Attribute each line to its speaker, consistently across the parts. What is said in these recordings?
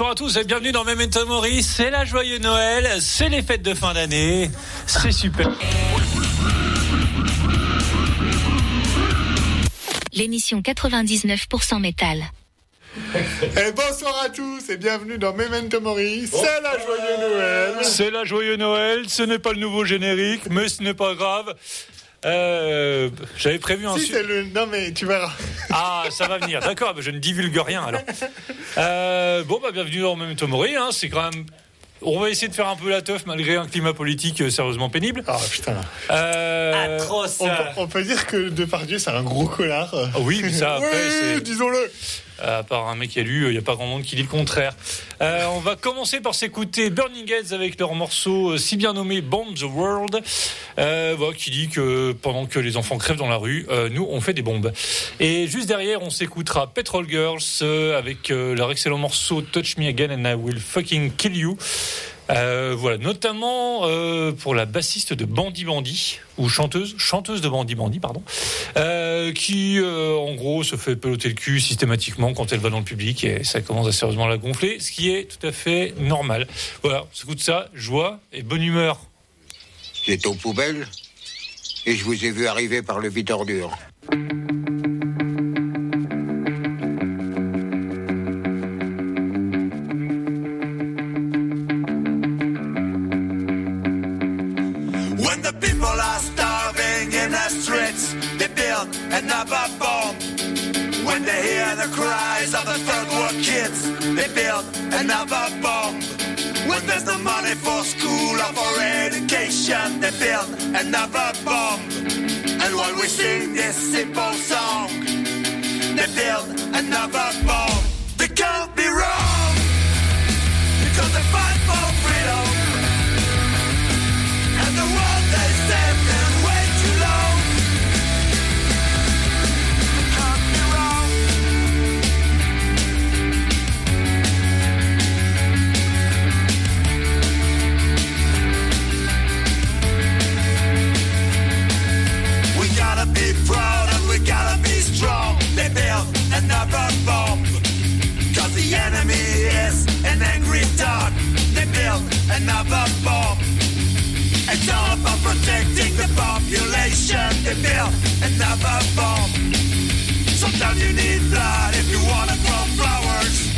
Speaker 1: Bonsoir à tous et bienvenue dans Memento Mori. C'est la joyeux Noël, c'est les fêtes de fin d'année. C'est super.
Speaker 2: L'émission 99% métal.
Speaker 3: Et bonsoir à tous et bienvenue dans Memento Mori. C'est la joyeux Noël.
Speaker 1: C'est la joyeux Noël, ce n'est pas le nouveau générique, mais ce n'est pas grave. Euh, J'avais prévu un
Speaker 3: Si
Speaker 1: su-
Speaker 3: c'est le. Non mais tu verras.
Speaker 1: Ah, ça va venir, d'accord, mais je ne divulgue rien alors. Euh, bon, bah, bienvenue dans Memento Mori, hein, c'est quand même. On va essayer de faire un peu la teuf malgré un climat politique euh, sérieusement pénible.
Speaker 3: Ah putain.
Speaker 1: Euh,
Speaker 4: Atroce.
Speaker 3: On, peut- on peut dire que Depardieu c'est un gros connard.
Speaker 1: ah oui, mais ça après,
Speaker 3: Oui,
Speaker 1: c'est.
Speaker 3: disons-le.
Speaker 1: À part un mec élu, il n'y a pas grand monde qui dit le contraire. Euh, on va commencer par s'écouter Burning Heads avec leur morceau euh, si bien nommé Bomb the World, euh, voilà, qui dit que pendant que les enfants crèvent dans la rue, euh, nous on fait des bombes. Et juste derrière, on s'écoutera Petrol Girls euh, avec euh, leur excellent morceau Touch Me Again and I Will Fucking Kill You. Euh, voilà, notamment euh, pour la bassiste de Bandy Bandy ou chanteuse, chanteuse de Bandy Bandy, pardon, euh, qui en gros se fait peloter le cul systématiquement quand elle va dans le public et ça commence à sérieusement la gonfler, ce qui est tout à fait normal. Voilà, on s'écoute ça, joie et bonne humeur.
Speaker 5: J'étais aux poubelles et je vous ai vu arriver par le vide ordure.
Speaker 6: Another bomb. When they hear the cries of the third world kids, they build another bomb. When there's no money for school or for education, they build another bomb. And while we sing this simple song, they build another bomb. They can't be wrong because they fight It's all about protecting the population. They build another bomb. Sometimes you need blood if you wanna grow flowers.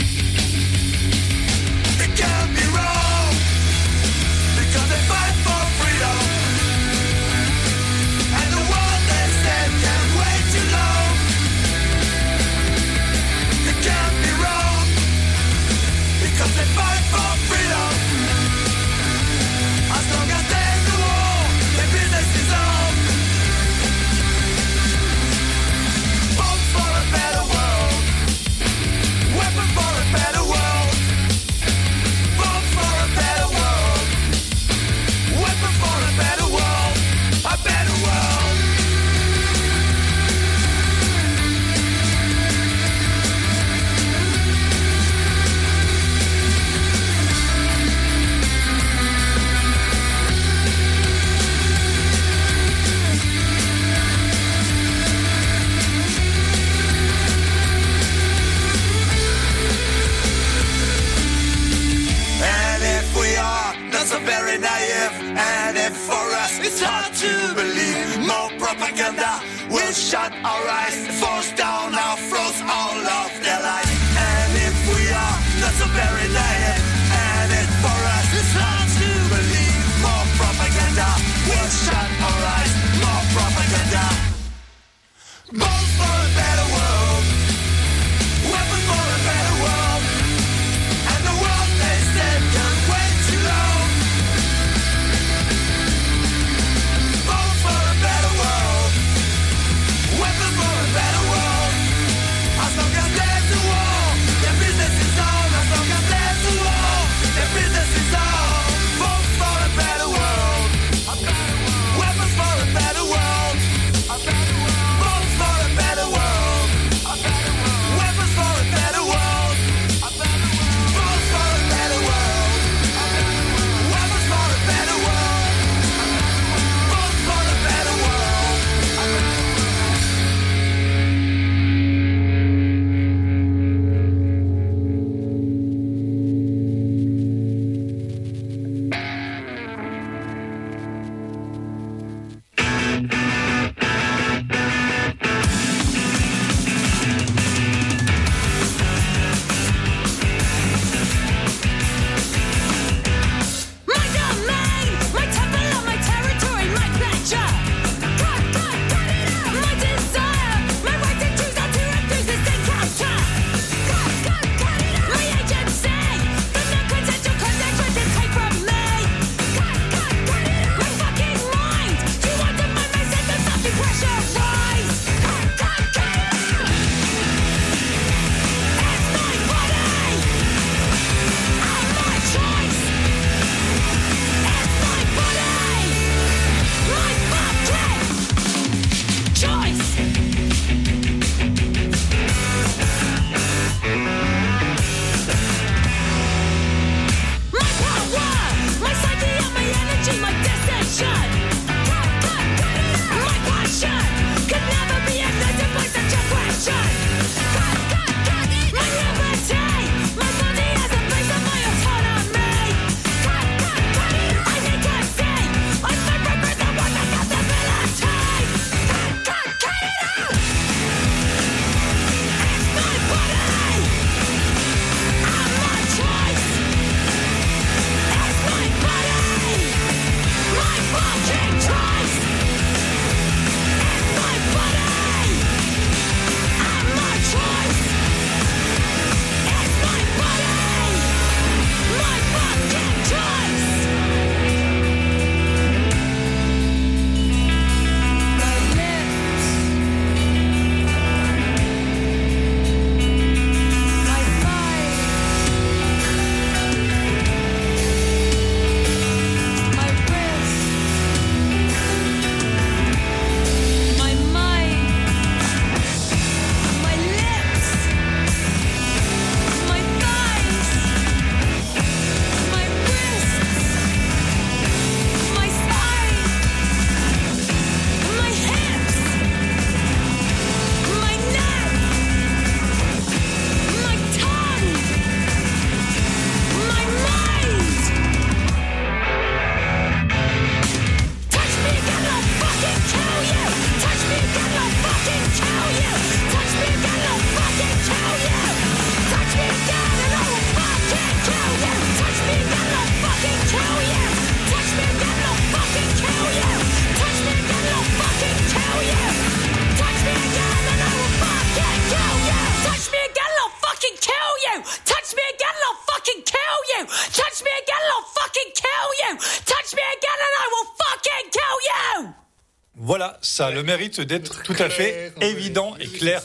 Speaker 1: Ça a le mérite d'être tout à fait évident et clair.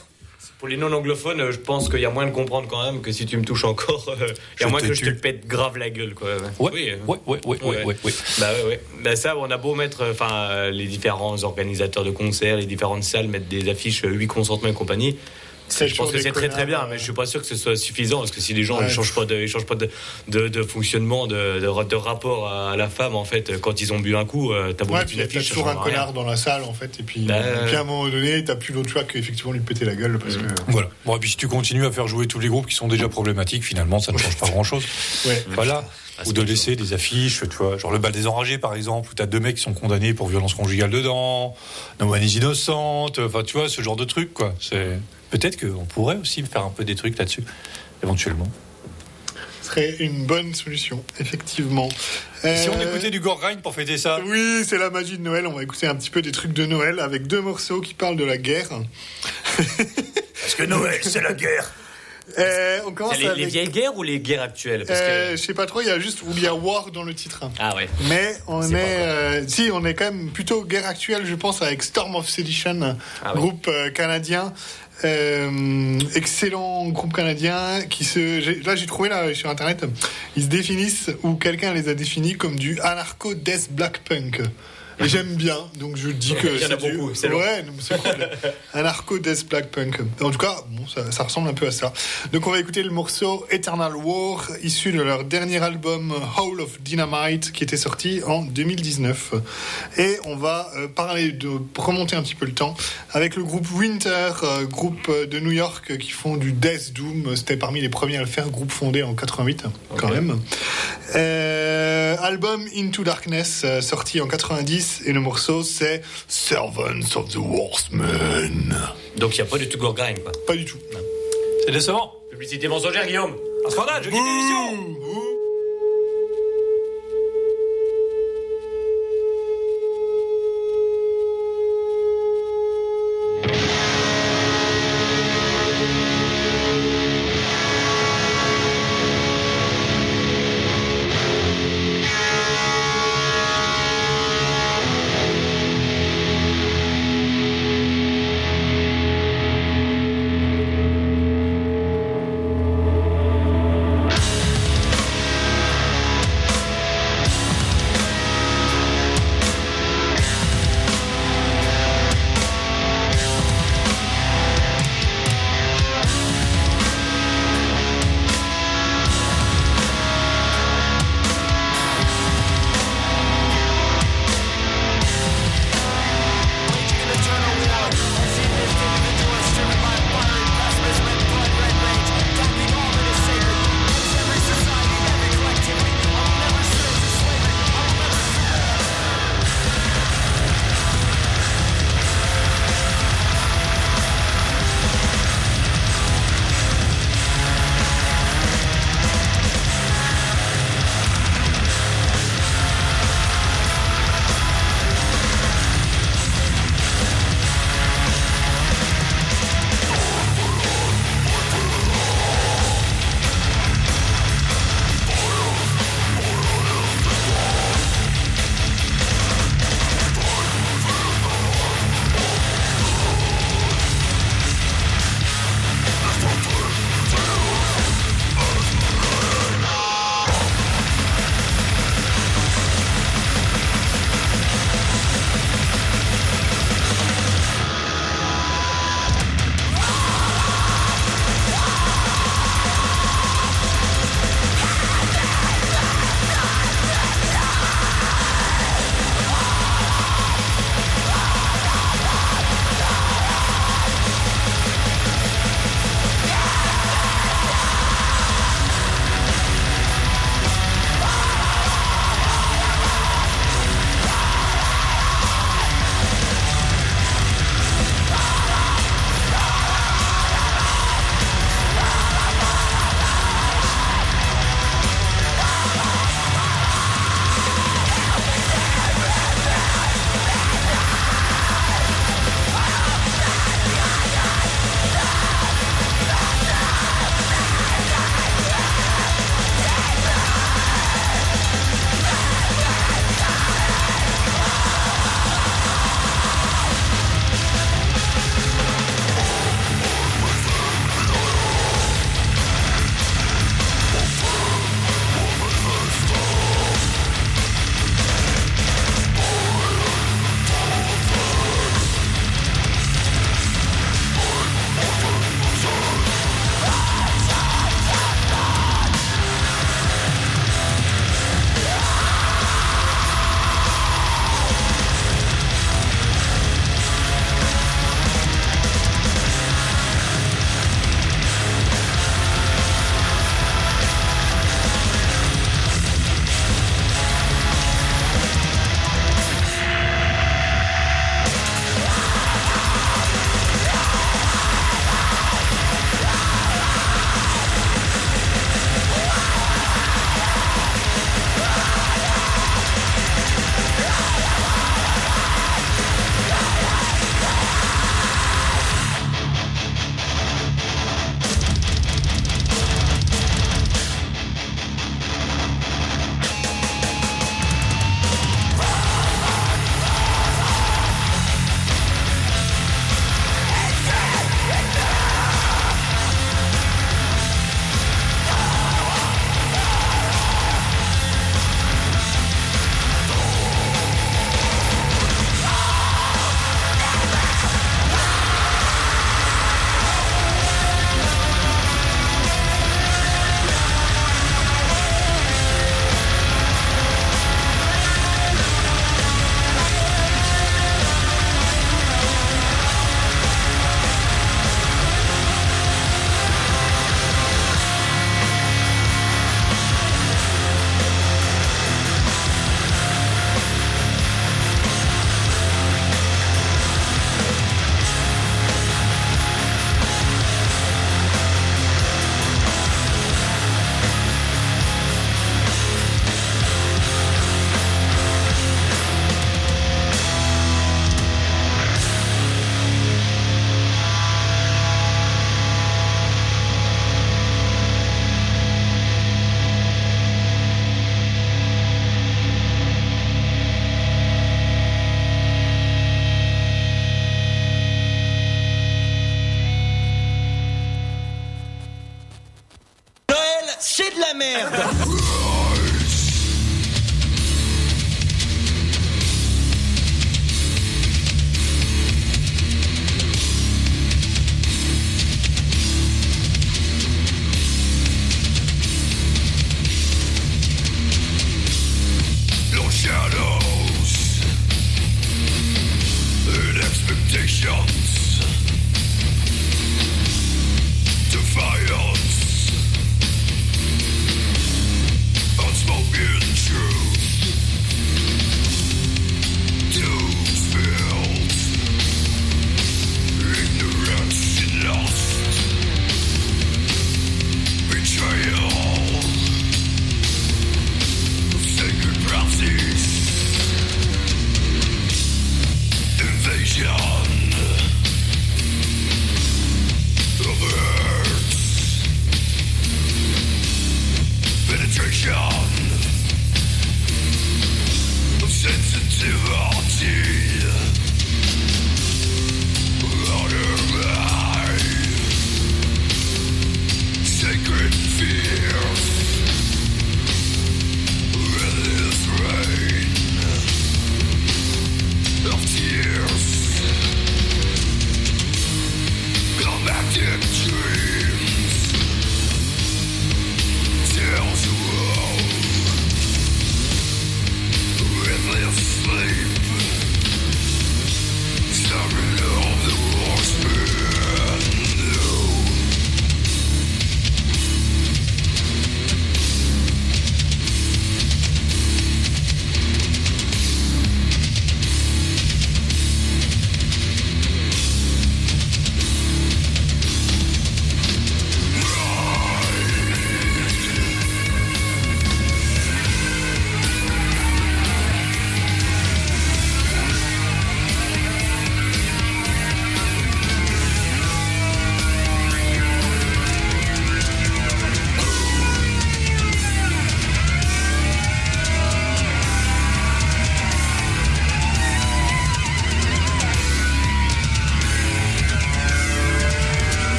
Speaker 4: Pour les non-anglophones, euh, je pense qu'il y a moins de comprendre quand même que si tu me touches encore, euh, il y a que je te pète grave la gueule, quoi. Oui,
Speaker 1: ouais, Ouais. ouais, ouais.
Speaker 4: Bah. Bah ça, on a beau mettre, euh, enfin, les différents organisateurs de concerts, les différentes salles mettent des affiches euh, 8 consentements et compagnie. Je pense que c'est très très bien, mais
Speaker 3: euh.
Speaker 4: je suis pas sûr que ce soit suffisant parce que si les gens
Speaker 3: Ouais.
Speaker 4: ne changent pas de, ils changent pas de, de, de fonctionnement, de, de, de rapport à la femme en fait, quand ils ont bu un coup, euh, t'as beau
Speaker 3: Ouais,
Speaker 4: mettre
Speaker 3: puis
Speaker 4: une
Speaker 3: il y a
Speaker 4: affiche,
Speaker 3: toujours un connard dans la salle en fait, et puis, et puis à un moment donné, t'as plus d'autre choix qu'effectivement lui péter la gueule parce que.
Speaker 1: Voilà. Bon, et puis si tu continues à faire jouer tous les groupes qui sont déjà problématiques, finalement, ça ne change pas grand-chose.
Speaker 3: Ouais.
Speaker 1: Voilà.
Speaker 4: Ah,
Speaker 1: Ou de laisser des affiches, tu vois, genre le bal des enragés par exemple, où t'as deux mecs qui sont condamnés pour violence conjugale dedans, No One is innocente, enfin tu vois, ce genre de truc quoi. C'est peut-être qu'on pourrait aussi faire un peu des trucs là-dessus, éventuellement.
Speaker 3: Ce serait une bonne solution, effectivement.
Speaker 1: Si on
Speaker 3: Euh,
Speaker 1: écoutait du gore grind pour fêter ça,
Speaker 3: Oui, c'est la magie de Noël. On va écouter un petit peu des trucs de Noël avec deux morceaux qui parlent de la guerre.
Speaker 4: Parce que Noël, c'est la guerre.
Speaker 3: Euh, on commence
Speaker 4: C'est les, les
Speaker 3: avec.
Speaker 4: vieilles guerres ou les guerres actuelles? Parce que-
Speaker 3: Euh, je sais pas trop, il y a juste où il y a War dans le titre.
Speaker 4: Ah ouais.
Speaker 3: Mais on est, euh, si on est quand même plutôt guerre actuelle, je pense, avec Storm of Sedition,
Speaker 4: Ah
Speaker 3: groupe euh, canadien, euh, excellent groupe canadien qui se, là j'ai trouvé là sur internet, ils se définissent ou quelqu'un les a définis comme du anarcho death black punk. Et j'aime bien, donc je dis que
Speaker 4: Il y en a
Speaker 3: c'est du-
Speaker 4: beaucoup, c'est long.
Speaker 3: ouais, c'est cool. anarcho death black punk. En tout cas, bon, ça, ça ressemble un peu à ça. Donc on va écouter le morceau Eternal War, issu de leur dernier album Hall of Dynamite, qui était sorti en 2019. Et on va euh, parler de remonter un petit peu le temps avec le groupe Winter, euh, groupe euh, de New York qui font du Death Doom. C'était parmi les premiers à le faire, groupe fondé en 88 quand même. Euh, album Into Darkness sorti en 90 et le morceau c'est Servants of the Horsemen.
Speaker 4: Donc il n'y a pas du tout gore grind quoi.
Speaker 3: Pas du tout.
Speaker 1: c'est décevant.
Speaker 4: Publicité mensongère, Guillaume.
Speaker 1: Un scandale, je quitte l'émission.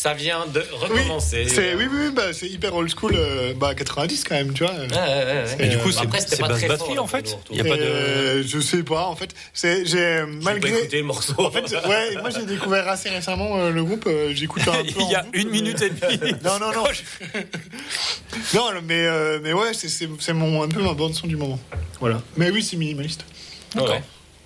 Speaker 4: Ça vient de recommencer.
Speaker 3: C'est oui, oui, oui, bah, c'est hyper old school, euh, bah 90 quand même, tu vois.
Speaker 4: Ouais, ouais, ouais.
Speaker 3: Et du
Speaker 1: coup, c'est-
Speaker 4: c'était
Speaker 1: c'est
Speaker 4: pas
Speaker 1: basse
Speaker 4: très
Speaker 1: batterie,
Speaker 4: fort,
Speaker 1: en fait. Il y a pas de-
Speaker 3: Euh, Je sais pas, en fait, c'est j'ai
Speaker 4: pas
Speaker 3: malgré.
Speaker 4: écouté le morceau.
Speaker 3: En fait, ouais, moi j'ai découvert assez récemment euh, le groupe. euh, J'écoute un peu.
Speaker 1: Il y a une
Speaker 3: mais-
Speaker 1: minute et demie.
Speaker 3: Non, non, non. non, mais euh, mais ouais, c'est c'est c'est mon un peu ma bande son du moment. Voilà. Mais oui, c'est minimaliste.
Speaker 4: Ouais.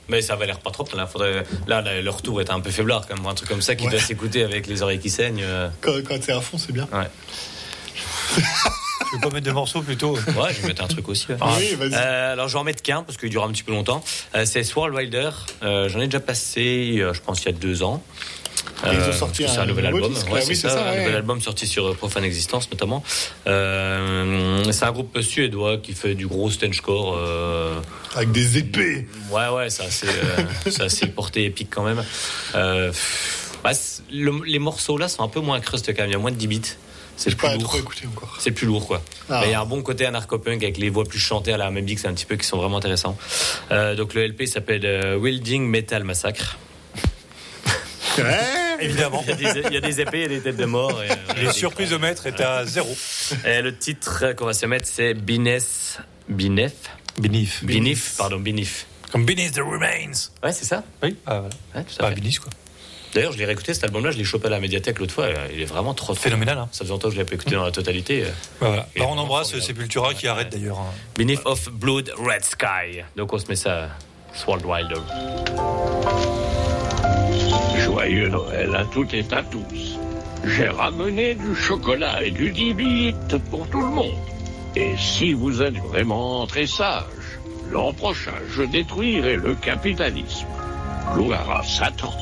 Speaker 4: Mais ça avait l'air pas trop. Là, faudrait... là, là, le retour était un peu faiblard quand même. Un truc comme ça qui
Speaker 3: Ouais.
Speaker 4: doit s'écouter avec les oreilles qui saignent. euh,
Speaker 3: Quand, quand c'est à fond, c'est bien.
Speaker 4: Ouais.
Speaker 1: Tu veux pas mettre des morceaux plutôt
Speaker 4: Ouais, je vais mettre un truc aussi. ouais.
Speaker 3: Oui, vas-y.
Speaker 4: Euh, alors, je vais en mettre qu'un parce qu'il dure un petit peu longtemps. Euh, c'est Swirl Wilder. Euh, J'en ai déjà passé, euh, je pense, il y a deux ans.
Speaker 3: Et ils ont
Speaker 4: Euh,
Speaker 3: sorti un
Speaker 4: un nouvel album.
Speaker 3: disque,
Speaker 4: Ouais,
Speaker 3: là,
Speaker 4: c'est
Speaker 3: oui, c'est
Speaker 4: ça,
Speaker 3: ça,
Speaker 4: un
Speaker 3: ouais.
Speaker 4: nouvel album sorti sur euh, Profane Existence notamment. Euh, c'est un groupe suédois qui fait du gros stangecore. Euh,
Speaker 3: Avec des épées.
Speaker 4: Ouais, ouais, c'est euh, c'est assez porté épique quand même. Euh, bah, le- les morceaux là sont un peu moins crust quand même. Il y a moins de 10 bits. C'est plus
Speaker 3: pas
Speaker 4: lourd.
Speaker 3: trop écouté encore.
Speaker 4: C'est plus lourd, quoi.
Speaker 3: Ah.
Speaker 4: Mais Il y a un bon côté anarcho-punk avec les voix plus chantées à la même c'est un petit peu qui sont vraiment intéressants. Euh, donc le LP s'appelle euh, Wielding Metal Massacre.
Speaker 1: Évidemment.
Speaker 4: Il y, a des, il y a des épées et des têtes de mort. Et, euh,
Speaker 1: Les surprises de maître est à zéro.
Speaker 4: et le titre qu'on va se mettre, c'est Binef. Binef
Speaker 1: Benif.
Speaker 4: Binif, pardon, Binif.
Speaker 1: Comme Beneath the Remains.
Speaker 4: Ouais, c'est ça
Speaker 1: Oui, ah, voilà.
Speaker 4: Ouais, tout à fait.
Speaker 1: Beneath, quoi.
Speaker 4: D'ailleurs, je l'ai réécouté cet album-là, je l'ai chopé à la médiathèque l'autre fois. Il est vraiment trop, trop
Speaker 1: Phénoménal, hein.
Speaker 4: Ça faisait longtemps que je l'avais pas écouté dans la totalité.
Speaker 1: Ouais, voilà.
Speaker 4: Et
Speaker 1: Alors, on embrasse. Sepultura qui arrête d'ailleurs. hein.
Speaker 4: Beneath of Blood Red Sky. Donc on se met ça, Sword Wilder.
Speaker 7: Joyeux Noël à toutes et à tous. J'ai ramené du chocolat et du 10 bits pour tout le monde. Et si vous êtes vraiment très sage, l'an prochain, je détruirai le capitalisme. Gloire Satan.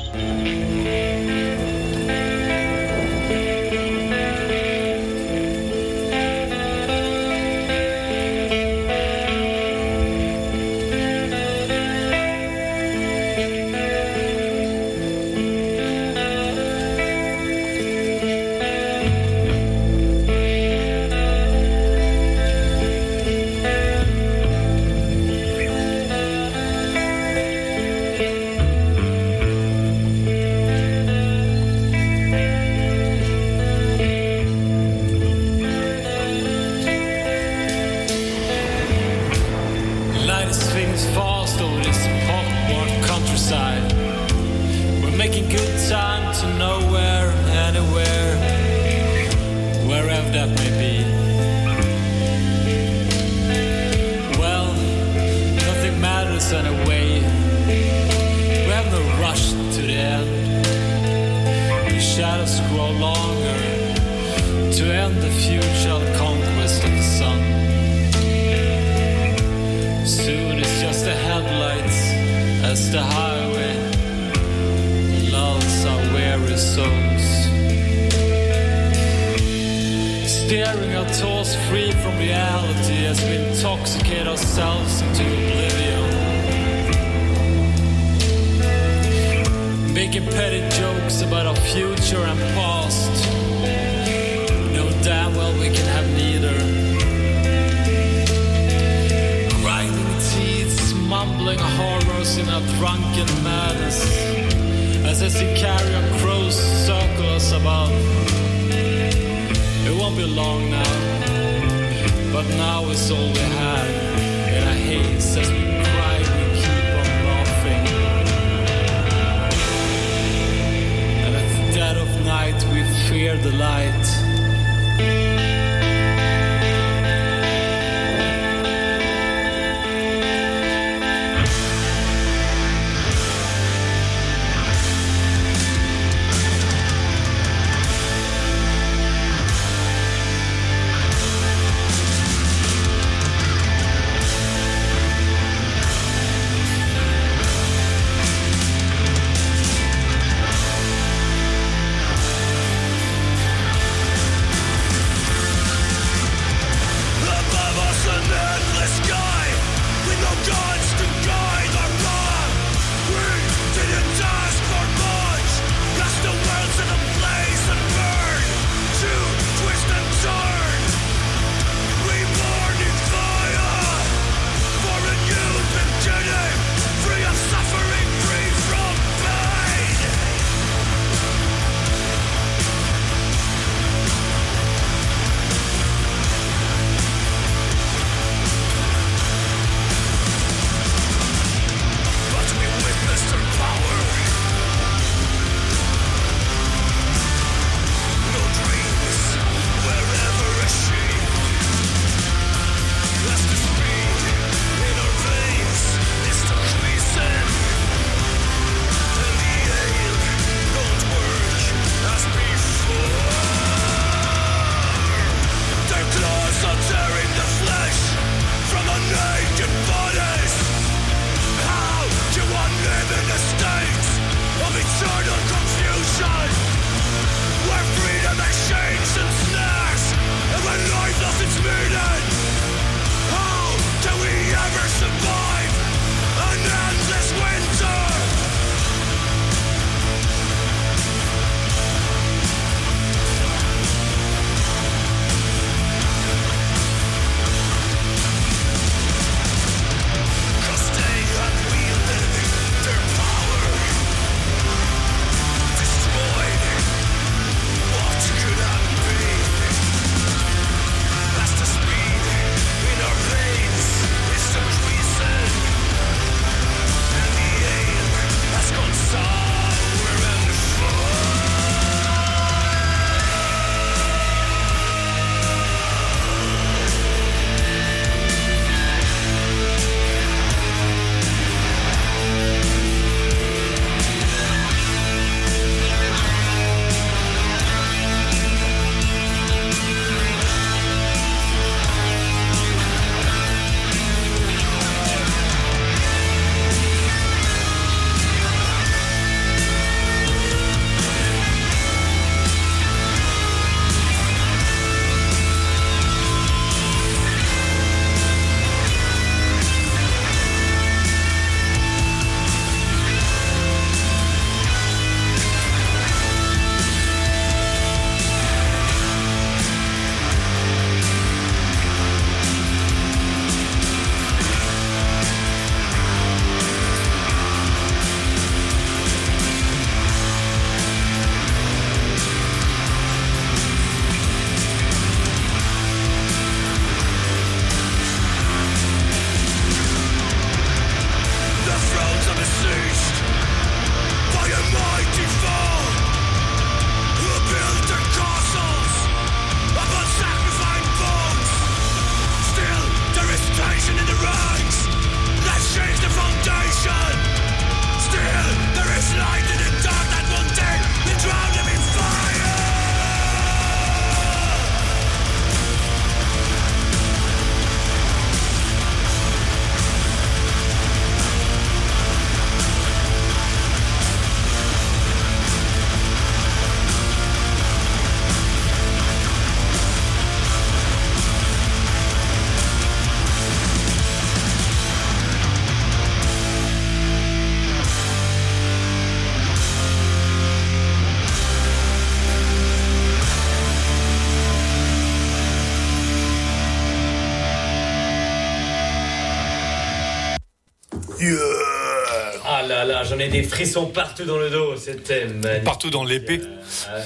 Speaker 4: Là, j'en ai des frissons partout dans le dos. C'était magnifique.
Speaker 1: Partout dans l'épée.
Speaker 4: Euh,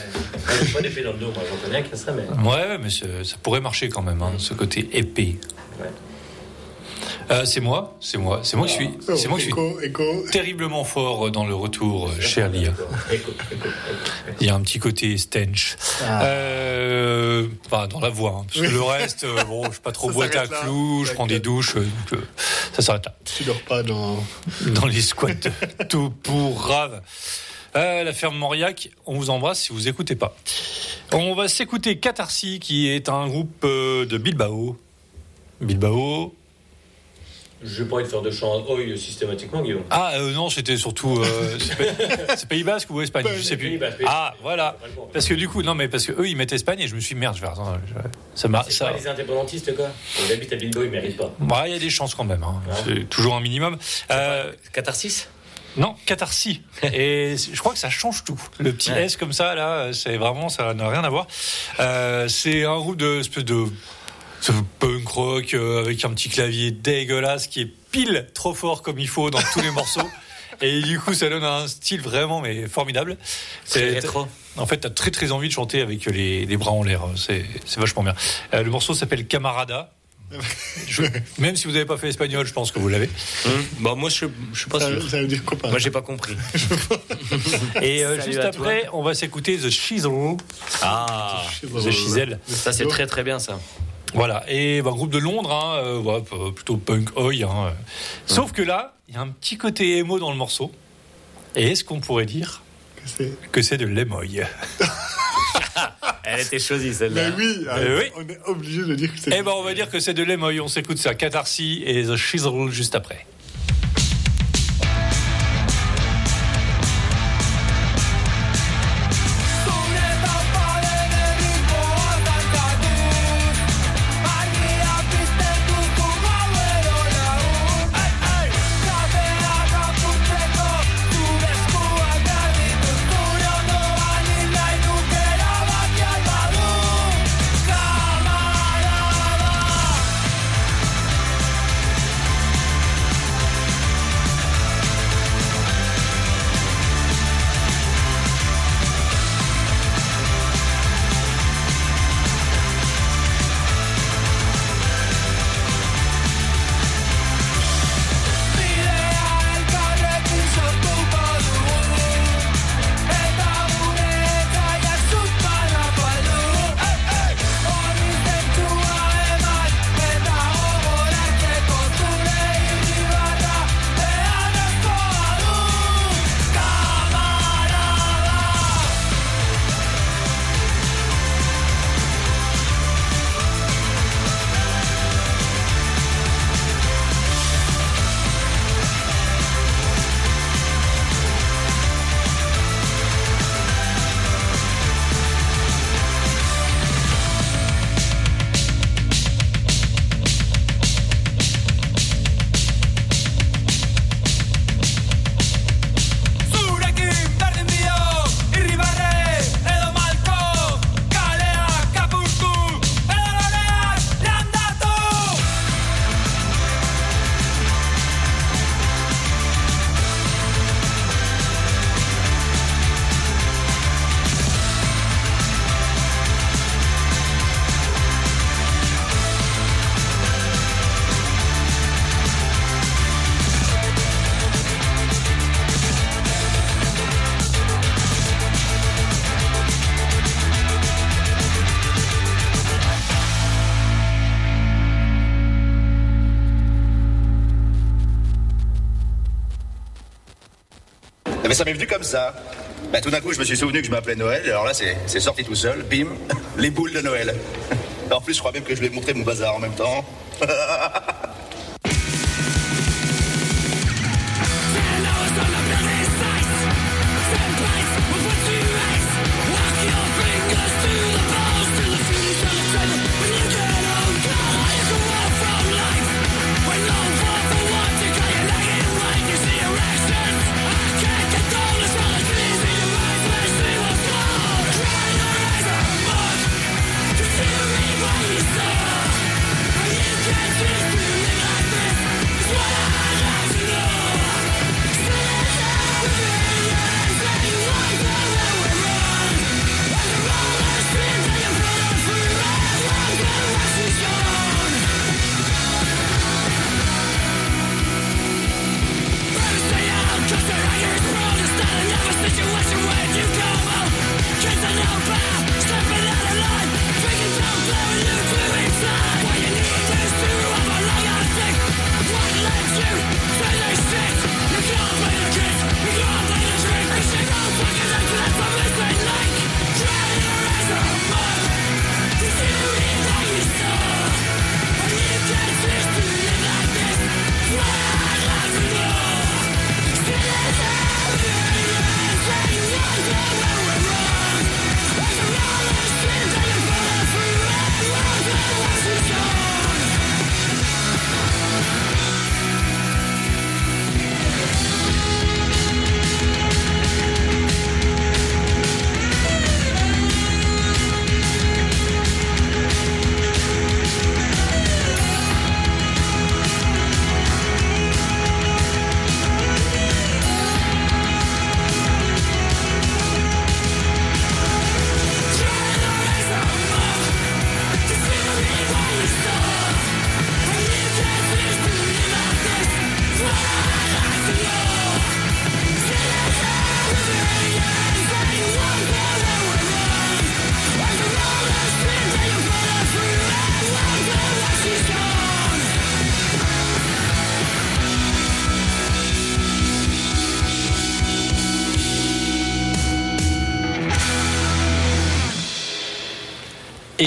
Speaker 4: pas d'épée dans le dos, moi j'en connais a ça, mais.
Speaker 1: Ouais, mais ça pourrait marcher quand même, hein, ce côté épée.
Speaker 4: Ouais.
Speaker 1: Euh, c'est moi, c'est moi, c'est moi qui suis,
Speaker 3: Oh,
Speaker 1: c'est moi qui suis
Speaker 3: écho, écho.
Speaker 1: terriblement fort dans le retour, cher Lia. Il y a un petit côté stench.
Speaker 3: Ah.
Speaker 1: Euh, enfin, dans la voix, hein, parce que le reste, euh, bon, je suis pas trop boîte à clous, je prends des douches, donc ça s'arrête là.
Speaker 3: Tu dors pas dans.
Speaker 1: Dans les squats tout pour rave. Euh, la ferme Mauriac, on vous embrasse si vous écoutez pas. On va s'écouter Catarsis, qui est un groupe euh, de Bilbao. Bilbao.
Speaker 4: Je vais pas de faire de chant oi systématiquement, Guillaume.
Speaker 1: Ah euh, non, c'était surtout euh, c'est Pays- Basque ou Espagne, je sais plus. Ah voilà. Parce que du coup, non mais parce que eux ils mettent Espagne et je me suis dit, merde, je vais attends, je- ça m'a
Speaker 4: C'est
Speaker 1: ça.
Speaker 4: pas les indépendantistes, quoi. Ils habitent à Bilbao, ils méritent pas.
Speaker 1: Bah, il y a des chances quand même. hein. C'est toujours un minimum. Euh,
Speaker 4: Catharsis?
Speaker 1: Non, catharsis. Et je crois que ça change tout. Le petit
Speaker 4: Ouais.
Speaker 1: S comme ça, là, c'est vraiment, ça n'a rien à voir. Euh, c'est un groupe de espèce de de punk rock euh, avec un petit clavier dégueulasse qui est pile trop fort comme il faut dans tous les morceaux. Et du coup, ça donne un style vraiment mais formidable.
Speaker 4: Rétro.
Speaker 1: En fait, t'as très très envie de chanter avec les, les bras en l'air. C'est c'est vachement bien. Euh, le morceau s'appelle Camarada. Je- même si vous n'avez pas fait espagnol, je pense que vous l'avez.
Speaker 4: Bah, moi, je, je suis pas
Speaker 3: Ça,
Speaker 4: sûr.
Speaker 3: ça veut dire copain.
Speaker 4: Moi, j'ai pas compris.
Speaker 1: Et euh, juste après, on va s'écouter The Chisel.
Speaker 4: Ah,
Speaker 1: The Chisel.
Speaker 4: ça, c'est très très bien, ça.
Speaker 1: Voilà. Et bah, groupe de Londres, hein, euh, plutôt punk oi. hein. Sauf que là, il y a un petit côté émo dans le morceau. Et est-ce qu'on pourrait dire
Speaker 3: C'est-
Speaker 1: que c'est de l'émoy
Speaker 4: Elle était choisie, celle-là.
Speaker 3: Mais oui,
Speaker 1: Euh, oui.
Speaker 3: on est obligé de dire que c'est.
Speaker 1: Eh ben, on va dire que c'est de l'émoy. On s'écoute ça. Catharsis et The Chisel juste après.
Speaker 8: Ça m'est venu comme ça. Bah, tout d'un coup, je me suis souvenu que je m'appelais Noël, alors là, c'est c'est sorti tout seul, bim, les boules de Noël. En plus, je crois même que je vais montrer mon bazar en même temps.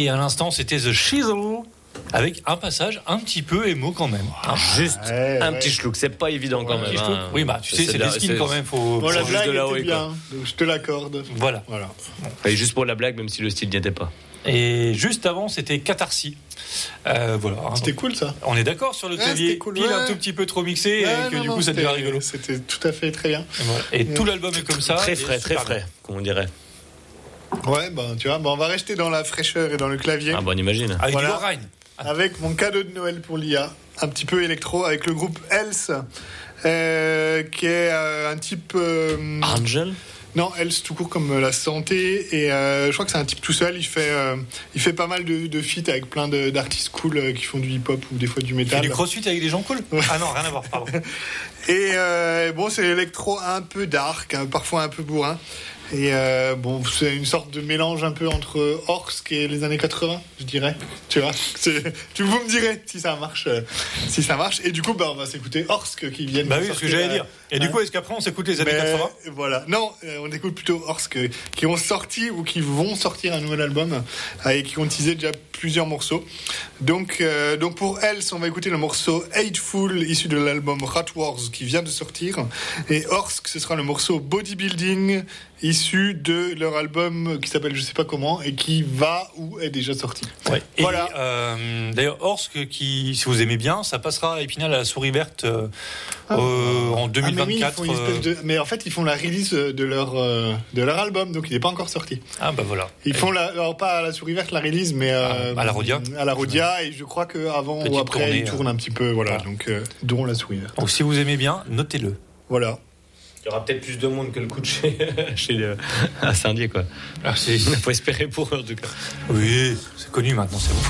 Speaker 1: Et à l'instant, c'était The Chisel avec un passage un petit peu émo quand même. hein.
Speaker 4: Juste
Speaker 3: Ouais,
Speaker 4: un
Speaker 3: ouais.
Speaker 4: petit schlouk, c'est pas évident quand
Speaker 1: Un
Speaker 4: même. hein.
Speaker 1: Oui, bah tu sais, c'est
Speaker 4: de
Speaker 1: des skins quand même. Faut,
Speaker 3: Bon, la blague
Speaker 4: de la
Speaker 3: était bien, donc je te l'accorde.
Speaker 1: Voilà.
Speaker 3: Voilà.
Speaker 4: Et juste pour la blague, même si le style n'y était pas.
Speaker 1: Et juste avant, c'était Catharsis. Euh, voilà. hein.
Speaker 3: C'était cool ça.
Speaker 1: On est d'accord sur le clavier,
Speaker 3: c'était cool,
Speaker 1: pile
Speaker 3: ouais.
Speaker 1: un tout petit peu trop mixé et que
Speaker 3: non,
Speaker 1: du
Speaker 3: non,
Speaker 1: coup ça devient rigolo.
Speaker 3: C'était tout à fait très bien.
Speaker 1: Et, voilà. Et tout l'album est comme ça.
Speaker 4: Très frais, très frais, comme on dirait.
Speaker 3: Ouais, ben tu vois, ben, on va rester dans la fraîcheur et dans le clavier.
Speaker 4: Ah bon, on imagine.
Speaker 1: Avec
Speaker 3: Voilà.
Speaker 1: du Lorraine.
Speaker 3: avec mon cadeau de Noël pour l'IA, un petit peu électro, avec le groupe Else, euh, qui est euh, un type... euh,
Speaker 4: Angel
Speaker 3: non, Else tout court comme la santé, et euh, je crois que c'est un type tout seul, il fait, euh, il fait pas mal de, de feats avec plein d'artistes cool euh, qui font du hip-hop ou des fois du
Speaker 1: Il fait
Speaker 3: métal.
Speaker 1: du crossfit avec des gens cool?
Speaker 3: Ouais.
Speaker 1: Ah non, rien à voir, pardon.
Speaker 3: Et euh, bon, c'est l'électro un peu dark, hein, parfois un peu bourrin. Et euh, bon, c'est une sorte de mélange un peu entre Orsk et les années 80, je dirais. Tu vois, tu vous me direz si ça marche, euh, si ça marche. Et du coup, bah, on va s'écouter Orsk qui viennent.
Speaker 1: Bah oui, ce que j'allais dire. Et du
Speaker 3: hein.
Speaker 1: coup, est-ce qu'après on s'écoute les années
Speaker 3: Mais
Speaker 1: 80
Speaker 3: Voilà. Non, euh, on écoute plutôt Orsk euh, qui ont sorti ou qui vont sortir un nouvel album euh, et qui ont teasé déjà plusieurs morceaux. Donc, euh, donc pour Else, on va écouter le morceau Hateful issu de l'album Rat Wars qui vient de sortir. Et Orsk, ce sera le morceau Bodybuilding issu de leur album qui s'appelle je sais pas comment et qui va ou est déjà sorti.
Speaker 1: Ouais. Et
Speaker 3: Voilà.
Speaker 1: euh, d'ailleurs, Orsk, qui, si vous aimez bien, ça passera à Épinal à la souris verte euh, euh, en
Speaker 3: Ah, mais oui, ils
Speaker 1: 2024.
Speaker 3: font une espèce de- mais en fait, ils font la release de leur, euh, de leur album, donc il n'est pas encore sorti.
Speaker 1: euh, Ah bah voilà.
Speaker 3: Ils font la, alors pas à la souris verte la release, mais euh,
Speaker 1: À- la Rodia.
Speaker 3: À la Rodia, et je crois qu'avant ou après,
Speaker 1: tournée,
Speaker 3: ils tournent un petit peu, voilà,
Speaker 1: voilà.
Speaker 3: donc euh, dont la souris verte.
Speaker 1: Donc si vous aimez bien, notez-le.
Speaker 3: Voilà.
Speaker 4: Il y aura peut-être plus de monde que le coup de chez, chez le, à Saint-Dié, quoi.
Speaker 1: Ah, c'est-
Speaker 4: Il faut espérer pour eux, en tout cas.
Speaker 1: Oui, c'est connu maintenant, c'est bon.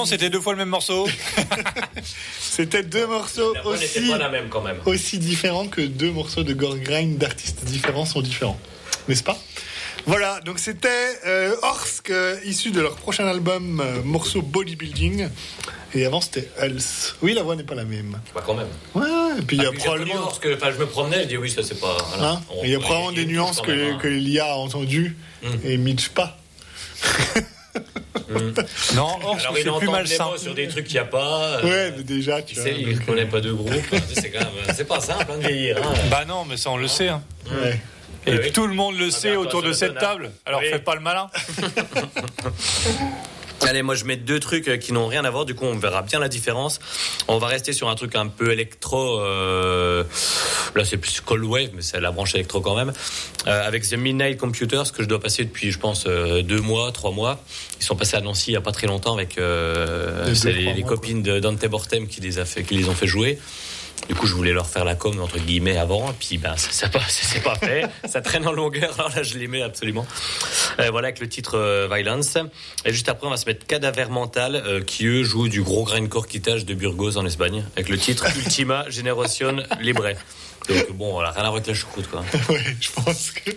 Speaker 1: L'instant, c'était deux fois le même morceau.
Speaker 3: C'était deux morceaux
Speaker 4: La voix n'était
Speaker 3: aussi,
Speaker 4: pas la même quand même.
Speaker 3: aussi différents que deux morceaux de gore grind d'artistes différents sont différents. N'est-ce pas? Voilà, donc c'était euh, Orsk, euh, issu de leur prochain album, euh, morceau Bodybuilding. Et avant, c'était Else. Oui, la voix n'est pas la même.
Speaker 4: Bah quand même.
Speaker 3: Ouais, et puis il y a
Speaker 4: Ah,
Speaker 3: probablement...
Speaker 4: Parce que enfin, je me promenais, je dis oui, ça c'est pas. voilà.
Speaker 3: Hein?
Speaker 4: On-
Speaker 3: il y a probablement des nuances que,
Speaker 4: même, hein.
Speaker 3: que l'IA a entendues et Mitch pas.
Speaker 1: Non, or,
Speaker 4: Alors
Speaker 1: c'est
Speaker 4: il
Speaker 1: plus malsain.
Speaker 4: mots sur des trucs qu'il n'y a pas. euh,
Speaker 3: Ouais, mais déjà, tu
Speaker 4: Tu
Speaker 3: vois.
Speaker 4: sais, il ne connaît pas de groupe. c'est quand même, c'est pas simple hein, de vieillir. hein.
Speaker 1: Bah non, mais ça on le sait. hein.
Speaker 3: euh, ouais.
Speaker 1: Et
Speaker 4: oui.
Speaker 1: tout le monde le
Speaker 4: Ah,
Speaker 1: sait autour de cette
Speaker 4: hein.
Speaker 1: table. Alors
Speaker 4: Oui.
Speaker 1: fais pas le malin.
Speaker 4: Allez, moi je mets deux trucs euh, qui n'ont rien à voir, du coup on verra bien la différence. On va rester sur un truc un peu électro, euh, là c'est plus Cold Wave, mais c'est la branche électro quand même, euh, avec The Midnight Computers que je dois passer depuis je pense euh, deux mois, trois mois. Ils sont passés à Nancy il n'y a pas très longtemps avec euh,
Speaker 3: Deux,
Speaker 4: les, copines de Dante Bortem qui les, a fait, qui les ont fait jouer. Du coup, je voulais leur faire la com entre guillemets avant, et puis ben ça s'est pas, ça s'est pas fait. ça traîne en longueur. Alors là, je les mets absolument. Euh, voilà avec le titre euh, Violence. Et juste après, on va se mettre Cadaver Mental, euh, qui eux jouent du gros grindcore quittage de Burgos en Espagne, avec le titre Ultima Generación Libre. Donc bon, voilà, rien à voir avec la choucroute quoi.
Speaker 3: ouais, je pense que.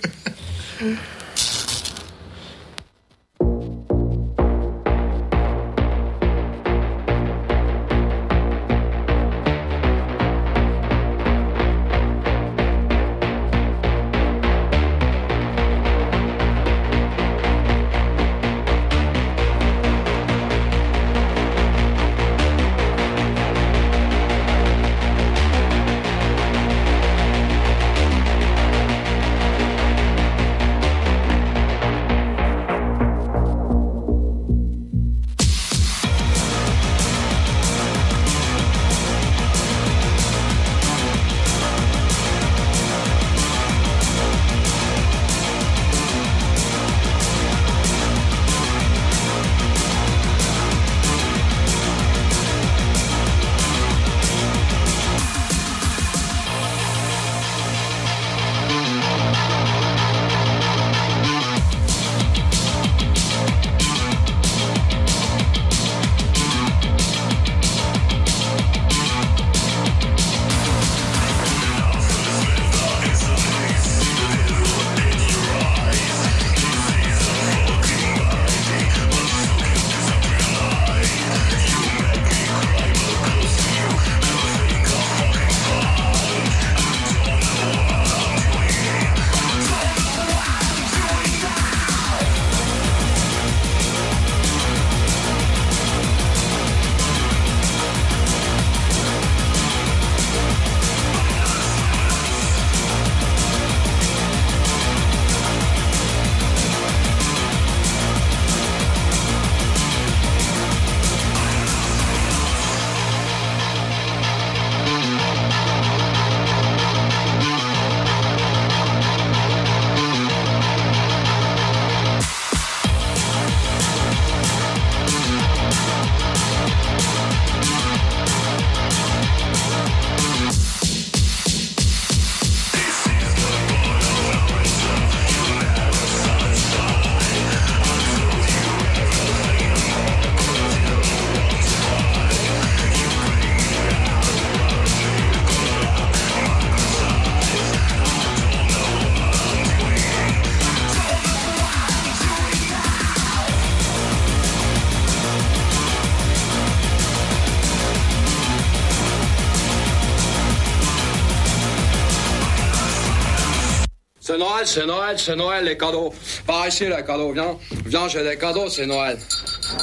Speaker 9: Noël, c'est Noël, c'est Noël, les cadeaux. Par ici, les cadeaux, viens. Viens, j'ai des cadeaux, c'est Noël.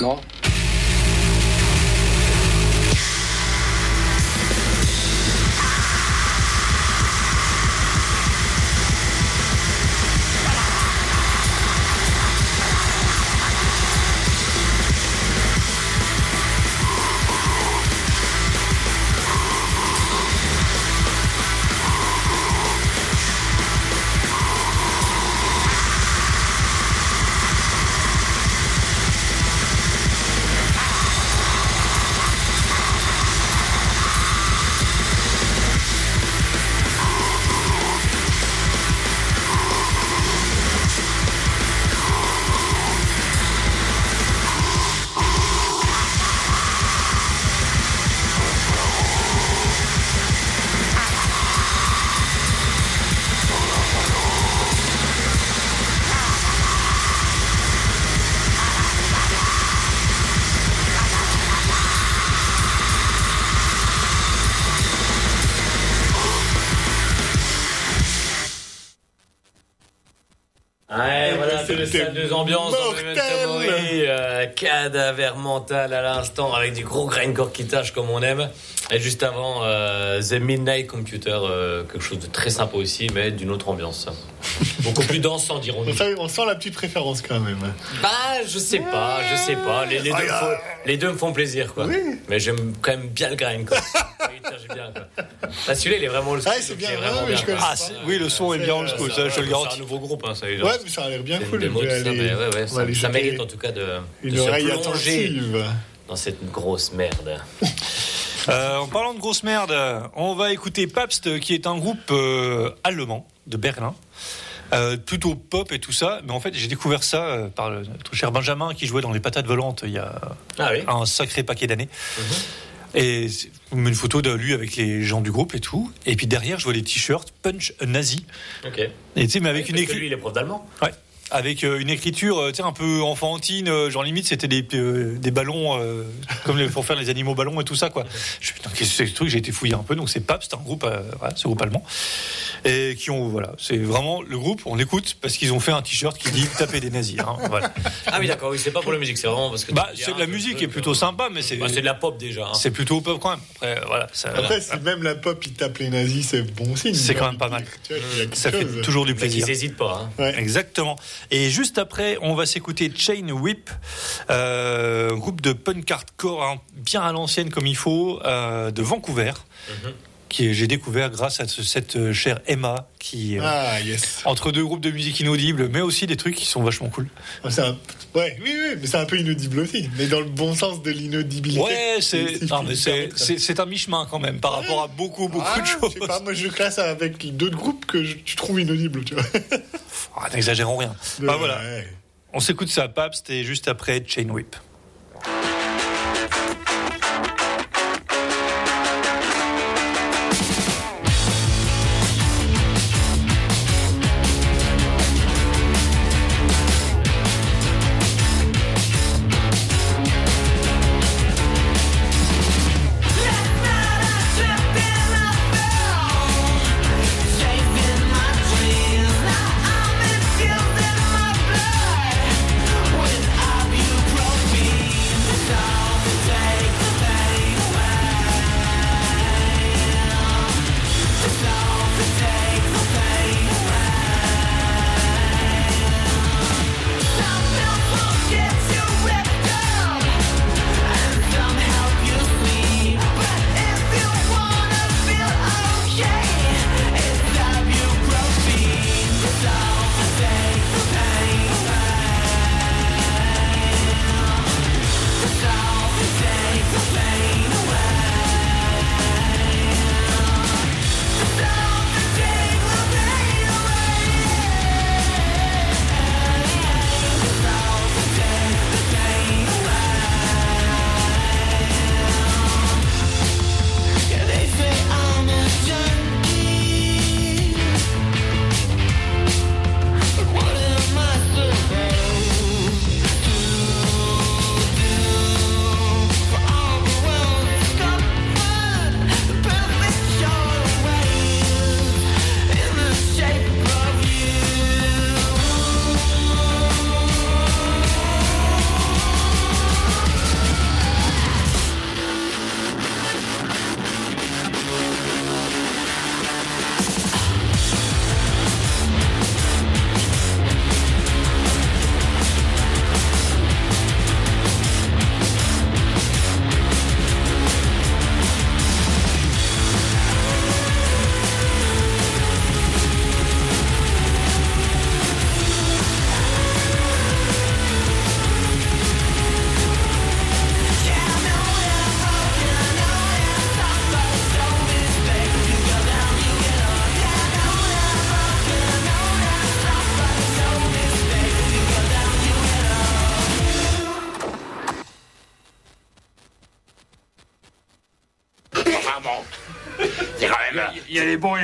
Speaker 9: Non?
Speaker 4: Voilà, c'est le
Speaker 3: C'était
Speaker 4: stade de ambiance dans
Speaker 3: mortel.
Speaker 4: Memento Mori, euh, cadavre mental à l'instant avec du gros grindcore qui tâche comme on aime. Et juste avant, euh, The Midnight Computer, euh, quelque chose de très sympa aussi, mais d'une autre ambiance. Beaucoup plus dansant, dirons-nous.
Speaker 3: On sent la petite préférence quand même.
Speaker 4: Bah, je sais pas, je sais pas. Les, les deux, me font, les deux me font plaisir, quoi. Mais j'aime quand même bien le grind, bien. Ah, celui-là, il est vraiment old school.
Speaker 3: Ah, c'est bien,
Speaker 4: vraiment bien,
Speaker 10: Ah, c'est- oui, le son est bien old school, ça, je le
Speaker 4: C'est
Speaker 10: garantis.
Speaker 4: un nouveau groupe, hein, ça.
Speaker 3: Ouais, mais ça a l'air bien
Speaker 4: c'est
Speaker 3: cool.
Speaker 4: ça, mérite en tout cas de,
Speaker 3: Une
Speaker 4: de se
Speaker 3: oreille
Speaker 4: plonger
Speaker 3: attentive.
Speaker 4: dans cette grosse merde.
Speaker 10: Euh, en parlant de grosse merde, on va écouter Pabst, qui est un groupe euh, allemand de Berlin. Euh, plutôt pop et tout ça, mais en fait j'ai découvert ça euh, par le- notre cher Benjamin qui jouait dans les patates volantes il y a
Speaker 4: Ah oui.
Speaker 10: un sacré paquet d'années. Et c'est- on met une photo de lui avec les gens du groupe et tout. Et puis derrière, je vois les t-shirts Punch a Nazi.
Speaker 4: Ok.
Speaker 10: Et tu sais, mais avec une écriture.
Speaker 4: lui, il est prof d'allemand.
Speaker 10: Ouais. Avec euh, une écriture, euh, tu sais, un peu enfantine, euh, genre limite c'était des, euh, des ballons, euh, comme les, pour faire les animaux ballons et tout ça, quoi. Je me suis dit, putain, qu'est-ce que c'est que ce truc? J'ai été fouillé un peu, donc c'est PAP, c'est un groupe, euh, voilà, ce groupe allemand. Et qui ont, voilà, c'est vraiment le groupe, on l'écoute parce qu'ils ont fait un t-shirt qui dit taper des nazis, hein, voilà.
Speaker 4: Ah oui, d'accord, oui, c'est pas pour la musique, c'est vraiment parce que.
Speaker 10: Bah, c'est
Speaker 4: ah,
Speaker 10: de la
Speaker 4: ce
Speaker 10: musique
Speaker 4: truc,
Speaker 10: est plutôt sympa, mais c'est,
Speaker 4: bah, c'est de la pop déjà. hein.
Speaker 10: c'est plutôt pop quand même. Après, voilà, ça,
Speaker 3: Après, si même la pop il tape les nazis, c'est bon signe.
Speaker 10: C'est quand même pas mal. ça fait toujours du plaisir.
Speaker 4: qu'ils hésitent pas. hein.
Speaker 3: Ouais.
Speaker 10: Exactement. Et juste après, on va s'écouter Chain Whip, euh, groupe de punk hardcore hein, bien à l'ancienne comme il faut, euh, de Vancouver,
Speaker 3: Mhm.
Speaker 10: Qui j'ai découvert grâce à ce- cette euh, chère Emma qui euh,
Speaker 3: Ah, yes.
Speaker 10: entre deux groupes de musique inaudible, mais aussi des trucs qui sont vachement cool.
Speaker 3: Ah, un- Ouais, oui, oui, mais c'est un peu inaudible aussi. Mais dans le bon sens de l'inaudibilité.
Speaker 10: Ouais, c'est
Speaker 3: Si je
Speaker 10: un mi-chemin quand même par rapport à beaucoup beaucoup
Speaker 3: Ah,
Speaker 10: de
Speaker 3: je
Speaker 10: choses.
Speaker 3: sais pas, moi je classe avec d'autres groupes que je- tu trouves inaudibles, tu vois.
Speaker 10: Ah, N'exagérons rien. Bah voilà,
Speaker 3: Ouais.
Speaker 10: on s'écoute ça, Pabst, et juste après Chain Whip.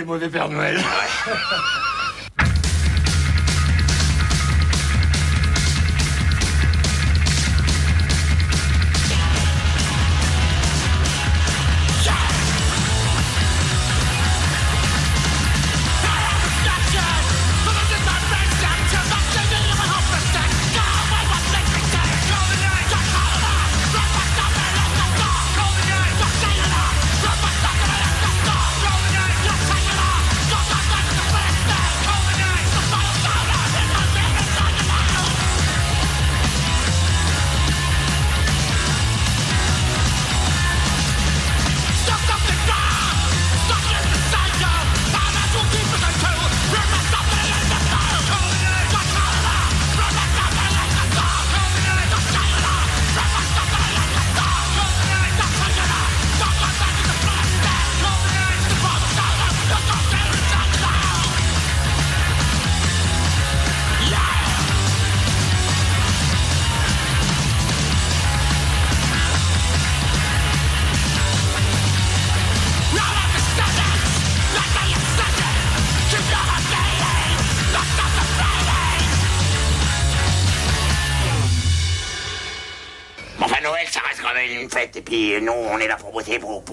Speaker 10: Mauvais Père Noël.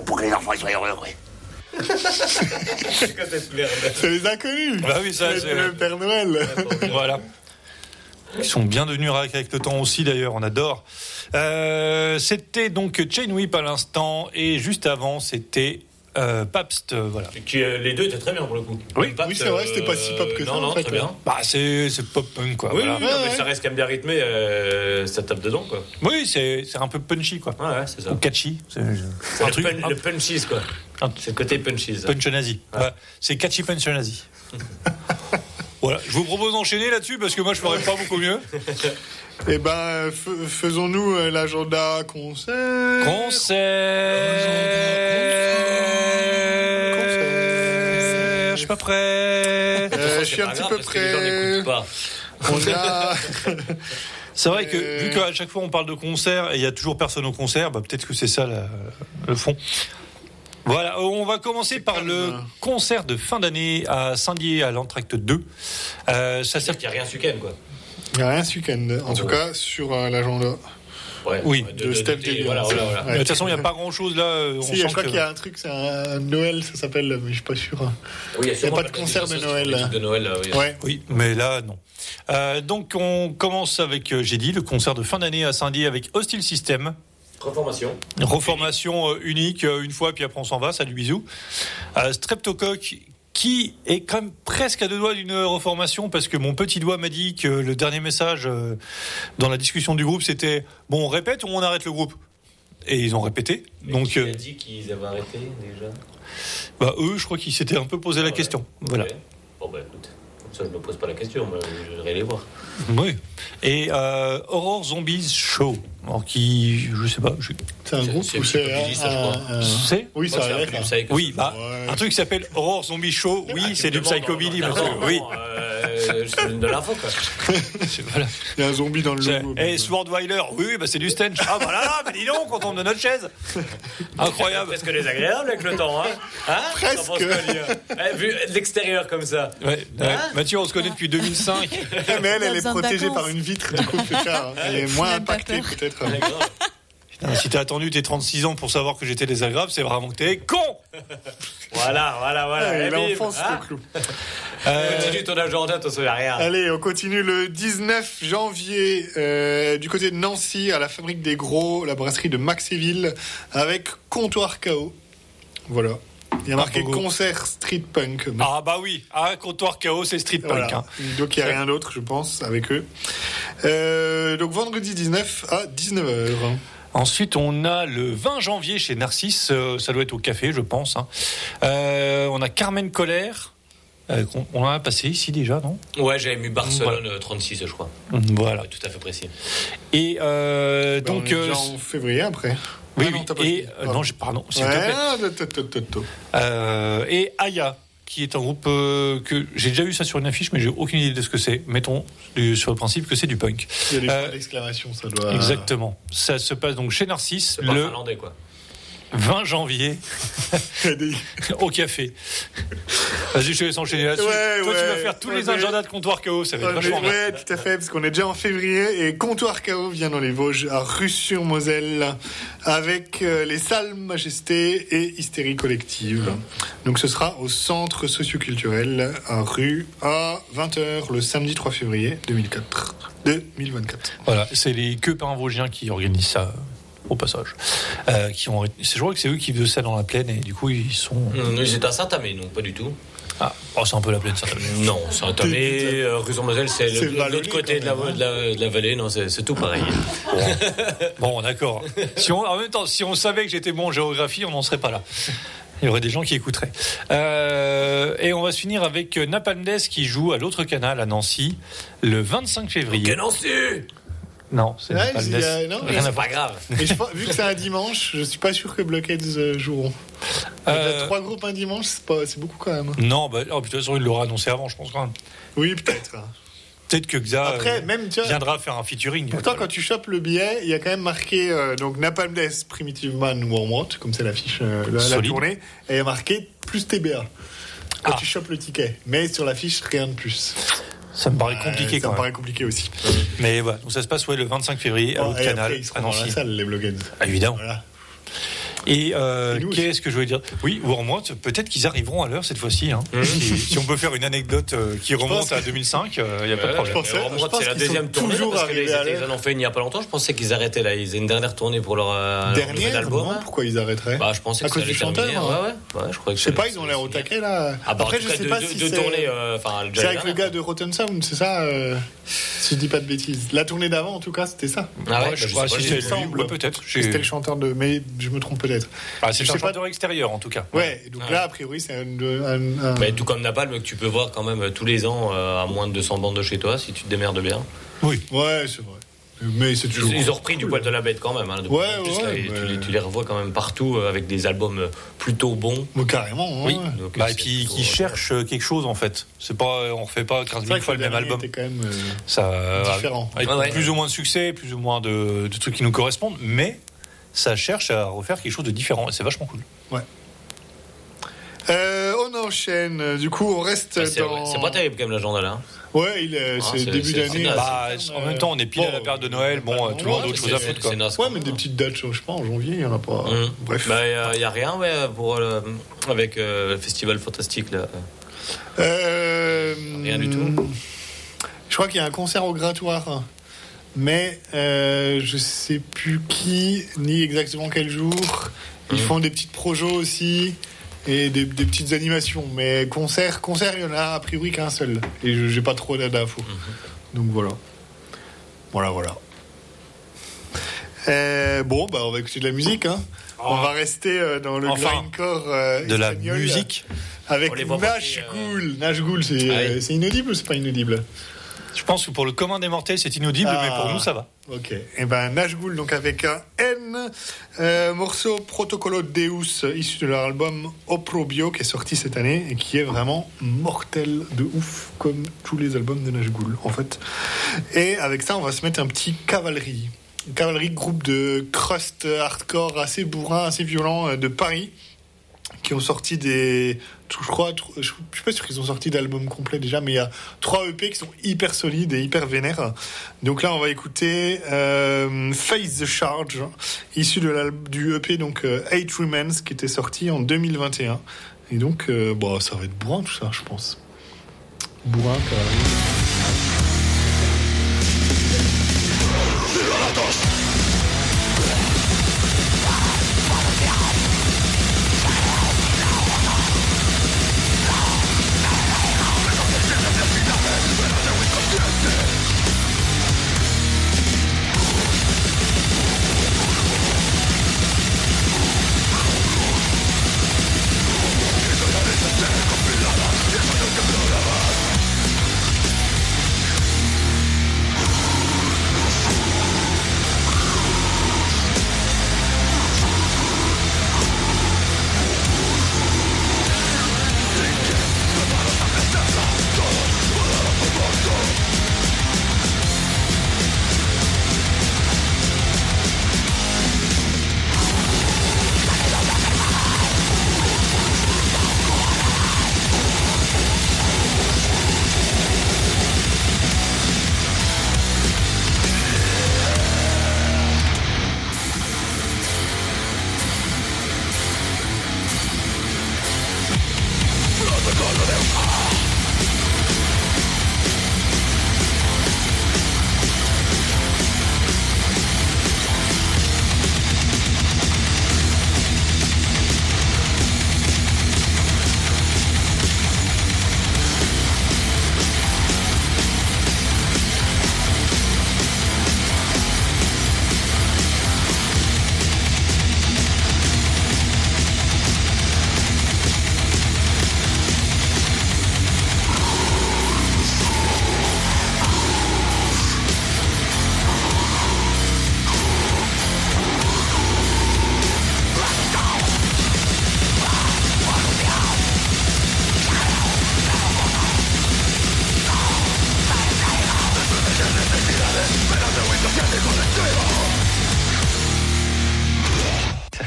Speaker 11: pour que les enfants soient heureux, ouais.
Speaker 3: C'est les inconnus.
Speaker 1: Bah oui, ça,
Speaker 3: C'est
Speaker 1: c'est-
Speaker 3: le Père Noël.
Speaker 1: Voilà. Ils sont bien devenus rares avec le temps aussi d'ailleurs, on adore. Euh, c'était donc Chain Whip à l'instant et juste avant c'était euh, Pabst, euh, voilà.
Speaker 4: Qui, euh, les deux étaient très bien pour le coup.
Speaker 1: Oui,
Speaker 4: Pabst,
Speaker 3: oui, c'est vrai, c'était pas si pop que
Speaker 4: euh,
Speaker 3: ça,
Speaker 4: Non,
Speaker 3: en
Speaker 4: non,
Speaker 3: fait,
Speaker 4: très bien.
Speaker 1: Bah c'est c'est pop punk quoi.
Speaker 4: Oui,
Speaker 1: voilà.
Speaker 4: oui, non, mais ça reste quand même bien rythmé, euh, ça tape dedans quoi.
Speaker 1: Oui, c'est c'est un peu punchy quoi.
Speaker 4: Ouais, ouais, c'est ça.
Speaker 1: Ou catchy. C'est
Speaker 4: C'est
Speaker 1: un
Speaker 4: le,
Speaker 1: truc
Speaker 4: pun-
Speaker 1: un
Speaker 4: le punchies quoi. C'est le côté punchies.
Speaker 1: punch nazi. Ouais, c'est catchy punch nazi. voilà, je vous propose d'enchaîner là-dessus parce que moi je ferais pas beaucoup mieux.
Speaker 3: Eh ben, f- faisons-nous l'agenda concert.
Speaker 1: Concert. Je suis pas prêt.
Speaker 3: Euh, je suis un petit peu prêt.
Speaker 4: pas.
Speaker 3: On a.
Speaker 1: C'est vrai que
Speaker 3: Euh.
Speaker 1: vu qu'à chaque fois on parle de concert et il y a toujours personne au concert, bah, peut-être que c'est ça la- le fond. Voilà, on va commencer par le concert de fin d'année à Saint-Dié à l'entracte 2. Euh, ça
Speaker 4: C'est-à-dire qu'il n'y a rien ce week-end quoi.
Speaker 3: Il n'y a rien ce week-end. En tout cas, sur euh, l'agenda.
Speaker 4: Ouais,
Speaker 1: Oui,
Speaker 3: de Steph Daly,
Speaker 4: Voilà, voilà,
Speaker 3: c'est-
Speaker 4: voilà.
Speaker 3: ouais.
Speaker 1: de toute façon, il n'y a pas grand-chose là. euh, On
Speaker 3: Si,
Speaker 1: sent
Speaker 3: je crois qu'il y a un truc, c'est un Noël, ça s'appelle, mais je suis pas sûr.
Speaker 4: Oui,
Speaker 3: Il y a pas de concert de Noël.
Speaker 4: De Noël, là, oui.
Speaker 3: Ouais.
Speaker 1: Oui, mais là, non. Euh, donc, on commence avec, euh, j'ai dit, le concert de fin d'année à Saint-Dié avec Hostile System.
Speaker 4: Reformation.
Speaker 1: Reformation unique, une fois, puis après on s'en va, salut bisous. Euh, Streptocoque, qui est quand même presque à deux doigts d'une reformation, parce que mon petit doigt m'a dit que le dernier message euh, dans la discussion du groupe, c'était bon, on répète ou on arrête le groupe? Et ils ont répété.
Speaker 4: Mais
Speaker 1: Donc,
Speaker 4: qui
Speaker 1: euh,
Speaker 4: a dit qu'ils avaient arrêté déjà?
Speaker 1: bah, eux, je crois qu'ils s'étaient un peu posé la
Speaker 4: Ouais.
Speaker 1: question. Voilà.
Speaker 4: Bon, bah écoute, comme ça je me pose pas la question, moi, je voudrais les voir.
Speaker 1: Oui. Et euh, Horror Zombies Show, alors qui, je sais pas, je-
Speaker 3: C'est un groupe
Speaker 4: c'est
Speaker 3: ou
Speaker 4: un
Speaker 3: c'est
Speaker 1: c'est
Speaker 3: Oui, ça
Speaker 4: un
Speaker 1: Oui, bah,
Speaker 3: Ouais.
Speaker 1: un truc qui s'appelle Horror Zombie Show, oui,
Speaker 4: Ah,
Speaker 1: c'est du psychobilly,
Speaker 4: non,
Speaker 1: monsieur.
Speaker 4: non,
Speaker 1: Oui,
Speaker 4: euh, de l'info, quoi.
Speaker 1: Voilà.
Speaker 3: Il y a un zombie dans le logo.
Speaker 1: Eh, Swordweiler, oui, oui, bah, c'est du stench. Ah, bah là, là, bah dis donc, on tombe de notre chaise. Incroyable.
Speaker 4: Presque désagréable avec le temps, hein Hein
Speaker 3: Presque.
Speaker 4: Eh, Vu de l'extérieur comme ça.
Speaker 1: Ouais, ouais. Mathieu, on se connaît depuis 2005.
Speaker 3: Mais elle, elle est
Speaker 12: besoin de
Speaker 3: protégée
Speaker 12: vacances.
Speaker 3: par une vitre, du coup, ça. hein. Elle est moins impactée, peut-être.
Speaker 1: Putain, si t'as attendu tes 36 ans pour savoir que j'étais désagréable, c'est vraiment que t'es con.
Speaker 4: Voilà, voilà, voilà.
Speaker 3: Ouais, fonce
Speaker 4: hein
Speaker 3: le clou.
Speaker 1: Euh,
Speaker 4: Continue ton agenda, t'en souviens rien.
Speaker 3: Allez, on continue le 19 janvier euh, du côté de Nancy à la fabrique des gros, la brasserie de Maxéville avec Comptoir KO. Voilà. Il y a marqué
Speaker 1: Bravo.
Speaker 3: concert street punk.
Speaker 1: ah, bah oui, ah, comptoir chaos, c'est street punk.
Speaker 3: Voilà.
Speaker 1: hein.
Speaker 3: Donc il n'y a rien d'autre, je pense, avec eux. Euh, donc vendredi 19 à 19h.
Speaker 1: Ensuite, on a le 20 janvier chez Narcisse, euh, ça doit être au café, je pense. hein. Euh, on a Carmen Colère. euh, on l'a passé ici déjà, non?
Speaker 4: Ouais, j'avais mis Barcelone euh, 36, je crois.
Speaker 1: Voilà.
Speaker 4: Ouais, tout à fait précis.
Speaker 1: Et euh,
Speaker 3: Bah,
Speaker 1: donc,
Speaker 3: on est
Speaker 1: euh,
Speaker 3: déjà en février après.
Speaker 1: Oui,
Speaker 3: Ah non,
Speaker 1: oui. et euh, non, pardon, s'il te plaît.
Speaker 3: ah.
Speaker 1: Euh, et Aya, qui est un groupe euh, que j'ai déjà vu ça sur une affiche, mais j'ai aucune idée de ce que c'est. Mettons du- sur le principe que c'est du punk.
Speaker 3: Il y a des
Speaker 1: Euh,
Speaker 3: points d'exclamation, ça doit.
Speaker 1: Exactement. Ça se passe donc chez Narcisse le
Speaker 4: finlandais, quoi.
Speaker 1: 20 janvier au café. Vas-y, je te laisse enchaîner là-dessus.
Speaker 3: Ouais,
Speaker 1: Toi, tu vas
Speaker 3: ouais.
Speaker 1: faire tous
Speaker 3: Ouais,
Speaker 1: les agendas de comptoir chaos, ça va être
Speaker 3: Ouais,
Speaker 1: vachement bien.
Speaker 3: ouais, tout à fait, parce qu'on est déjà en février et Comptoir KO vient dans les Vosges, à Rue-sur-Moselle, avec euh, les Salles Majesté et Hystérie Collective. Donc ce sera au centre socioculturel à rue à 20h le samedi 3 février 2004. 2024.
Speaker 1: Voilà, c'est les queues vosgiens qui organisent ça. Au passage, Euh, qui ont, je crois que c'est eux qui faisaient ça dans la plaine et du coup ils sont.
Speaker 4: Ils étaient à Saint-Amé, non, pas du tout.
Speaker 1: Ah, oh, c'est un peu la plaine, certainement.
Speaker 4: Non, Saint-Amé, euh, rue sur Moselle, c'est l'autre côté de la,
Speaker 3: même,
Speaker 4: de la- de la vallée. Non, c'est tout pareil.
Speaker 1: Bon, d'accord. Si on, en même temps, si on savait que j'étais bon en géographie, on n'en serait pas là. Il y aurait des gens qui écouteraient. Euh, et on va se finir avec Napalm qui joue à l'autre canal à Nancy le 25 février.
Speaker 4: Quel Nancy
Speaker 1: Non, c'est
Speaker 3: Ouais, il y a-
Speaker 1: Death.
Speaker 3: non,
Speaker 1: Rien
Speaker 4: pas grave.
Speaker 3: Je vu que c'est un dimanche, je suis pas sûr que Blockheads euh, joueront. Il y a
Speaker 1: Euh,
Speaker 3: trois groupes un dimanche, c'est pas- beaucoup quand même.
Speaker 1: Non, bah, oh, de toute façon, il l'aura annoncé avant, je pense quand même.
Speaker 3: Oui, peut-être.
Speaker 1: Peut-être que Xa
Speaker 3: Après,
Speaker 1: euh,
Speaker 3: même, tu vois,
Speaker 1: viendra faire un featuring.
Speaker 3: Pourtant, quand tu chopes le billet, il y a quand même marqué euh, donc Napalm Death, Primitive Man, Wormrot, comme c'est l'affiche, euh, la, la tournée, et il y a marqué plus TBA quand
Speaker 1: Ah.
Speaker 3: tu chopes le ticket. Mais sur l'affiche, rien de plus.
Speaker 1: Ça me paraît compliqué
Speaker 3: ça
Speaker 1: quand
Speaker 3: me paraît compliqué aussi.
Speaker 1: Mais voilà, donc ça se passe ouais, le 25 février à
Speaker 3: Bon,
Speaker 1: l'autre canal
Speaker 3: après, ils
Speaker 1: à
Speaker 3: dans la salle, les Blockheads.
Speaker 1: Ah, évidemment.
Speaker 3: Voilà.
Speaker 1: Et euh, qu'est-ce que je voulais dire? Oui, ou en moins, peut-être qu'ils arriveront à l'heure cette fois-ci. hein. si, si on peut faire une anecdote euh, qui remonte à 2005, il n'y a pas de problème.
Speaker 4: c'est la deuxième tournée.
Speaker 3: toujours
Speaker 4: parce que les-
Speaker 3: arrivés à
Speaker 4: ils en ont fait il n'y a pas longtemps. Je pensais qu'ils arrêtaient là. Ils avaient une dernière tournée pour leur, euh, leur nouvel
Speaker 3: Dernière,
Speaker 4: album.
Speaker 3: non. Pourquoi ils arrêteraient?
Speaker 4: Bah, je pensais
Speaker 3: À
Speaker 4: que
Speaker 3: cause du chanteur, hein.
Speaker 4: Ouais, ouais. Ouais, je croyais que
Speaker 3: Je sais pas, ils ont l'air au taquet là.
Speaker 4: Ah, bah,
Speaker 3: Après, je
Speaker 4: cas,
Speaker 3: sais pas si c'est.
Speaker 4: tournées, euh,
Speaker 3: avec le gars de Rotten Sound, c'est ça euh, Si je dis pas de bêtises. La tournée d'avant, en tout cas, c'était ça.
Speaker 4: Ah ouais, bah,
Speaker 1: je crois peut-être.
Speaker 3: C'était le chanteur de. Mais je me trompe peut-être.
Speaker 1: Ah, c'est
Speaker 3: Je
Speaker 1: un
Speaker 3: sais pas-
Speaker 1: chanteur extérieur en tout cas.
Speaker 3: Ouais, donc
Speaker 4: Ouais.
Speaker 3: là, a priori, c'est un. un- un-
Speaker 4: Mais tout comme Napalm, que tu peux voir quand même euh, tous les ans euh, à moins de 200 bandes de chez toi si tu te démerdes bien.
Speaker 3: Ouais, c'est vrai. Mais c'est toujours.
Speaker 4: Ils, ils ont repris du poil de la bête quand même. hein, de
Speaker 3: Ouais,
Speaker 4: plus
Speaker 3: ouais,
Speaker 4: là, tu, les, tu les revois quand même partout euh, avec des albums plutôt bons.
Speaker 3: Mais carrément, hein,
Speaker 1: Oui.
Speaker 4: Donc,
Speaker 1: bah, et puis
Speaker 4: plutôt-
Speaker 1: qui cherchent quelque chose en fait. C'est pas, on refait pas 15
Speaker 3: C'est
Speaker 1: 000
Speaker 3: vrai que
Speaker 1: fois
Speaker 3: le
Speaker 1: même album.
Speaker 3: quand même. euh,
Speaker 1: Ça,
Speaker 3: Différent.
Speaker 1: Avec
Speaker 4: Ouais, ouais.
Speaker 1: plus ou moins de succès, plus ou moins de, de trucs qui nous correspondent, mais ça cherche à refaire quelque chose de différent et c'est vachement cool.
Speaker 3: Euh, on enchaîne. Du coup, on reste
Speaker 4: Bah, c'est
Speaker 3: dans.
Speaker 4: c'est pas terrible quand même l'agenda là.
Speaker 3: Ouais, il est,
Speaker 4: Ah,
Speaker 3: c'est
Speaker 4: c'est-
Speaker 3: début
Speaker 4: c'est-
Speaker 3: d'année.
Speaker 4: c'est
Speaker 1: Bah, en même temps, on est pile à la
Speaker 3: bon,
Speaker 1: période de Noël. Bon,
Speaker 3: pas
Speaker 1: tout le monde a
Speaker 3: loin,
Speaker 1: autre
Speaker 3: mais
Speaker 1: chose à foutre. quoi.
Speaker 4: naze,
Speaker 3: Ouais, mais des petites dates, je sais pas, en janvier, il y en a pas.
Speaker 4: Hum.
Speaker 3: Bref.
Speaker 4: Bah, il n'y a rien ouais, pour euh, avec euh, le festival fantastique là.
Speaker 3: Euh,
Speaker 4: Rien du tout.
Speaker 3: Je crois qu'il y a un concert au grattoir, mais euh, je sais plus qui ni exactement quel jour. Ils
Speaker 4: Mhm.
Speaker 3: font des petites projos aussi et des, des petites animations. Mais concert, concert, il y en a a priori qu'un seul. Et je j'ai pas trop d'infos.
Speaker 4: Mhm.
Speaker 3: Donc voilà. Voilà, voilà. Euh, bon, bah on va écouter de la musique. Hein. On va rester euh, dans le
Speaker 1: Enfin,
Speaker 3: grindcore euh,
Speaker 1: De la musique.
Speaker 3: avec Nash
Speaker 4: euh,
Speaker 3: Ghoul. Nash Ghoul, c'est
Speaker 4: Ah
Speaker 3: c'est inaudible ou c'est pas inaudible?
Speaker 1: Je pense que pour le commun des mortels, c'est inaudible,
Speaker 3: Ah.
Speaker 1: mais pour nous, ça va.
Speaker 3: Ok. Et ben Nash Ghoul, donc avec un N, euh, morceau Protocolo Deus, issu de leur album Oprobio, qui est sorti cette année et qui est vraiment mortel de ouf, comme tous les albums de Nash Ghoul, en fait. Et avec ça, on va se mettre un petit cavalerie. Cavalerie, groupe de crust hardcore assez bourrin, assez violent euh, de Paris qui ont sorti des. Je crois, je suis pas sûr qu'ils ont sorti d'albums complets déjà, mais il y a trois EP qui sont hyper solides et hyper vénères. Donc là, on va écouter euh, Face the Charge, issu de du EP donc euh, Eight Remains, qui était sorti en 2021. Et donc, euh, bon, ça va être bourrin tout ça, je pense. Bourrin, cavalerie.
Speaker 12: Ça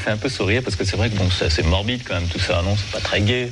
Speaker 12: fait un peu sourire parce que c'est vrai que bon, c'est assez morbide quand même tout ça, non? C'est pas très gai.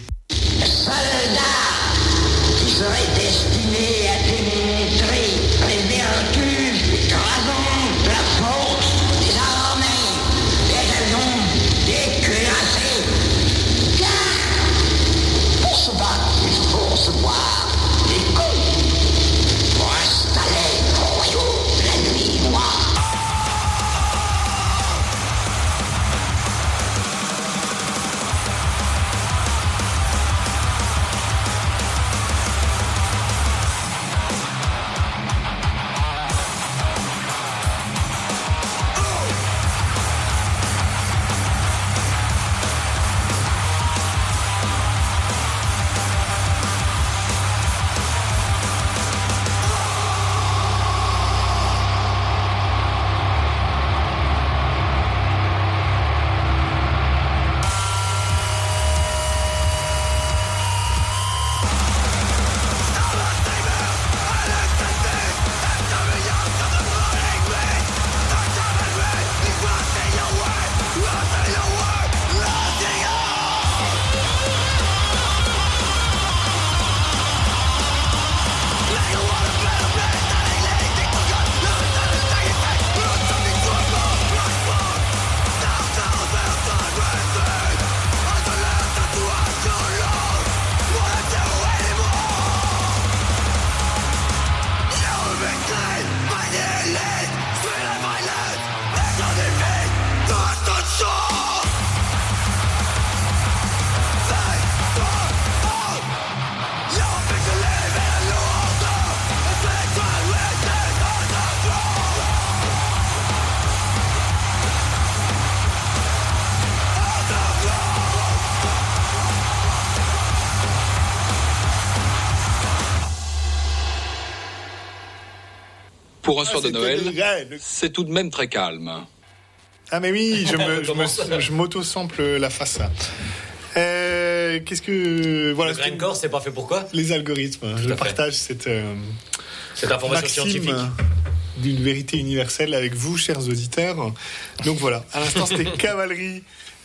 Speaker 10: Pour un soir de
Speaker 3: c'était
Speaker 10: Noël, c'est tout de même très calme.
Speaker 3: Ah mais oui, je me, je me- je m'auto-sample la face. Euh, Qu'est-ce que voilà
Speaker 4: Le grindcore, c'est pas fait pourquoi
Speaker 3: les algorithmes. Je partage cette euh,
Speaker 4: Cette information
Speaker 3: maxime
Speaker 4: scientifique.
Speaker 3: d'une vérité universelle avec vous, chers auditeurs. Donc voilà, à l'instant c'était Cavalerie,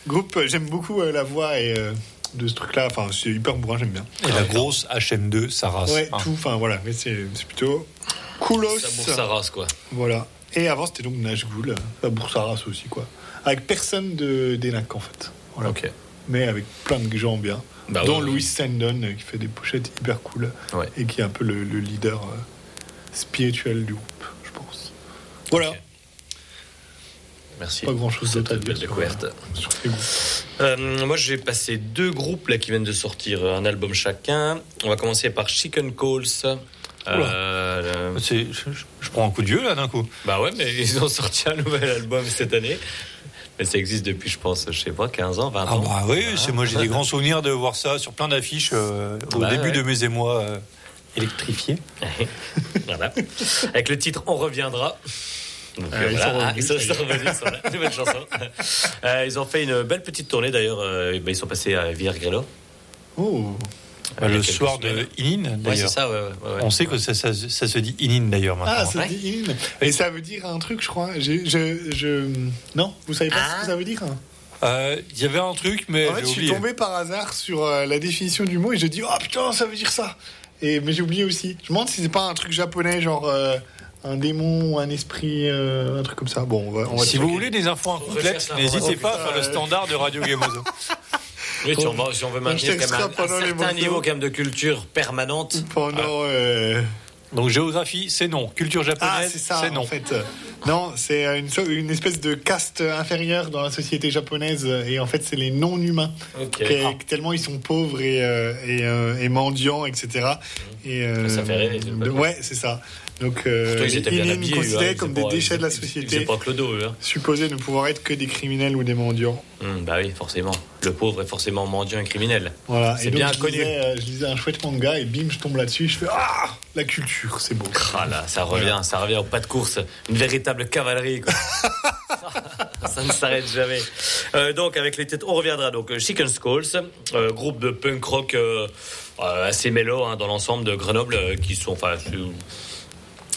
Speaker 3: groupe. euh, J'aime beaucoup euh, la voix et euh, de ce truc-là. Enfin, c'est hyper bourrin, j'aime bien.
Speaker 1: Et la grosse HM2, ça rase.
Speaker 3: Ouais,
Speaker 1: Hein.
Speaker 3: tout. Enfin voilà, mais c'est c'est plutôt
Speaker 4: sa race, quoi.
Speaker 3: Voilà. Et avant, c'était donc Nashville, la race aussi, quoi. Avec personne de d'Enac, en fait. Voilà.
Speaker 4: Ok.
Speaker 3: Mais avec plein de gens bien.
Speaker 4: Bah
Speaker 3: dont
Speaker 4: ouais,
Speaker 3: Louis Sandon, euh, qui fait des pochettes hyper cool.
Speaker 4: Ouais.
Speaker 3: Et qui est un peu le, le leader euh, spirituel du groupe, je pense. Voilà.
Speaker 4: Merci.
Speaker 3: Pas grand-chose d'autre à dire
Speaker 4: découverte.
Speaker 3: sur groupes.
Speaker 4: Euh, moi, j'ai passé deux groupes là qui viennent de sortir un album chacun. On va commencer par Chicken Calls. Euh, le-
Speaker 1: C'est- Je, prends un coup de vieux là d'un coup.
Speaker 4: Bah ouais, mais ils ont sorti un nouvel album cette année. Mais ça existe depuis, je pense, je sais pas, 15 ans, 20
Speaker 1: Ah
Speaker 4: ans.
Speaker 1: bah oui, c'est moi j'ai des grands souvenirs de voir ça sur plein d'affiches euh, au
Speaker 4: Bah
Speaker 1: début
Speaker 4: ouais.
Speaker 1: de mes émois euh, électrifiés.
Speaker 4: voilà. Avec le titre On reviendra. Donc,
Speaker 3: Ah, ils
Speaker 4: ah, sont, sont nouvelle chanson. Ont fait une belle petite tournée d'ailleurs. euh, bah, ils sont passés à Villers-Grelo.
Speaker 3: Oh.
Speaker 1: Bah,
Speaker 4: a
Speaker 1: le soir de. Inin
Speaker 4: Ouais, c'est
Speaker 1: d'ailleurs.
Speaker 4: ça, ouais, ouais, ouais.
Speaker 1: On sait que ça, ça- ça se dit Inin d'ailleurs maintenant.
Speaker 3: Ah, ça
Speaker 4: Ouais.
Speaker 3: dit in. Et ça veut dire un truc, je crois. J'ai- Je, je... Non, vous savez pas
Speaker 4: Ah.
Speaker 3: ce que ça veut dire hein
Speaker 1: Euh, Il y avait un truc, mais
Speaker 3: En fait,
Speaker 1: j'ai
Speaker 3: je suis tombé par hasard sur euh, la définition du mot et j'ai dit oh putain ça veut dire ça. Et mais j'ai oublié aussi. Je me demande si c'est pas un truc japonais genre euh, un démon ou un esprit, euh, un truc comme ça. Bon, on va. On va
Speaker 1: Si vous voulez des infos incomplètes, n'hésitez pas à faire le standard de Radio Gamozo.
Speaker 4: Oui, si on, va- si on veut maintenir quand même un, un certain niveau quand même de culture permanente.
Speaker 3: pendant. euh,
Speaker 1: Donc géographie, c'est non. Culture
Speaker 3: Ah,
Speaker 1: japonaise,
Speaker 3: c'est ça.
Speaker 1: c'est non.
Speaker 3: En fait, non, c'est une, espèce de caste inférieure dans la société japonaise et en fait, c'est les non-humains.
Speaker 4: Ok.
Speaker 3: Que- que tellement ils sont pauvres et, euh, et, euh, et mendiants, etc. Et, euh,
Speaker 4: Ça fait rêver,
Speaker 3: de- ouais, c'est ça. Donc, euh,
Speaker 4: Pourtant, ils étaient bien eux,
Speaker 3: considérés
Speaker 4: hein.
Speaker 3: comme des déchets de la société,
Speaker 4: pas Clodo, eux. hein.
Speaker 3: supposés ne pouvoir être que des criminels ou des mendiants.
Speaker 4: Hum, bah oui, forcément. Le pauvre est forcément mendiant et criminel.
Speaker 3: Voilà.
Speaker 4: C'est bien
Speaker 3: je
Speaker 4: connu.
Speaker 3: lisais, euh, je lisais un chouette manga et bim, je tombe là-dessus. Je fais Ah, la culture, c'est beau.
Speaker 4: Ah là, ça revient, ça revient au pas de course. Une véritable cavalerie, quoi. ça ne s'arrête jamais. Euh, donc, avec les têtes, on reviendra. Donc, euh, Chicken Skulls, euh, groupe de punk rock assez mélo hein, dans l'ensemble de Grenoble, qui sont, enfin,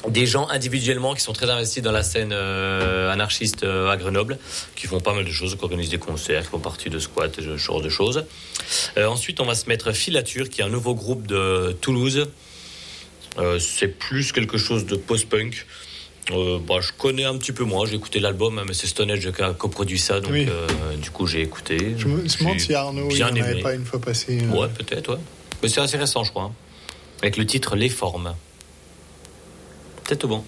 Speaker 4: des gens individuellement qui sont très investis dans la scène anarchiste à Grenoble, qui font pas mal de choses, qui organisent des concerts, qui font partie de squats, ce genre de choses. Ensuite, on va se mettre Filature, qui est un nouveau groupe de Toulouse. C'est plus quelque chose de post-punk. Euh, bah, je connais un petit peu moins, j'ai écouté l'album, hein, mais c'est Stone Edge qui a coproduit ça, donc
Speaker 3: Oui.
Speaker 4: euh, du coup j'ai écouté.
Speaker 3: Je me demande si Arnaud il
Speaker 4: bien
Speaker 3: en avait pas une fois passé. euh,
Speaker 4: Ouais, peut-être, ouais. Mais c'est assez récent, je crois. hein. Avec le titre Les formes. Tout bon.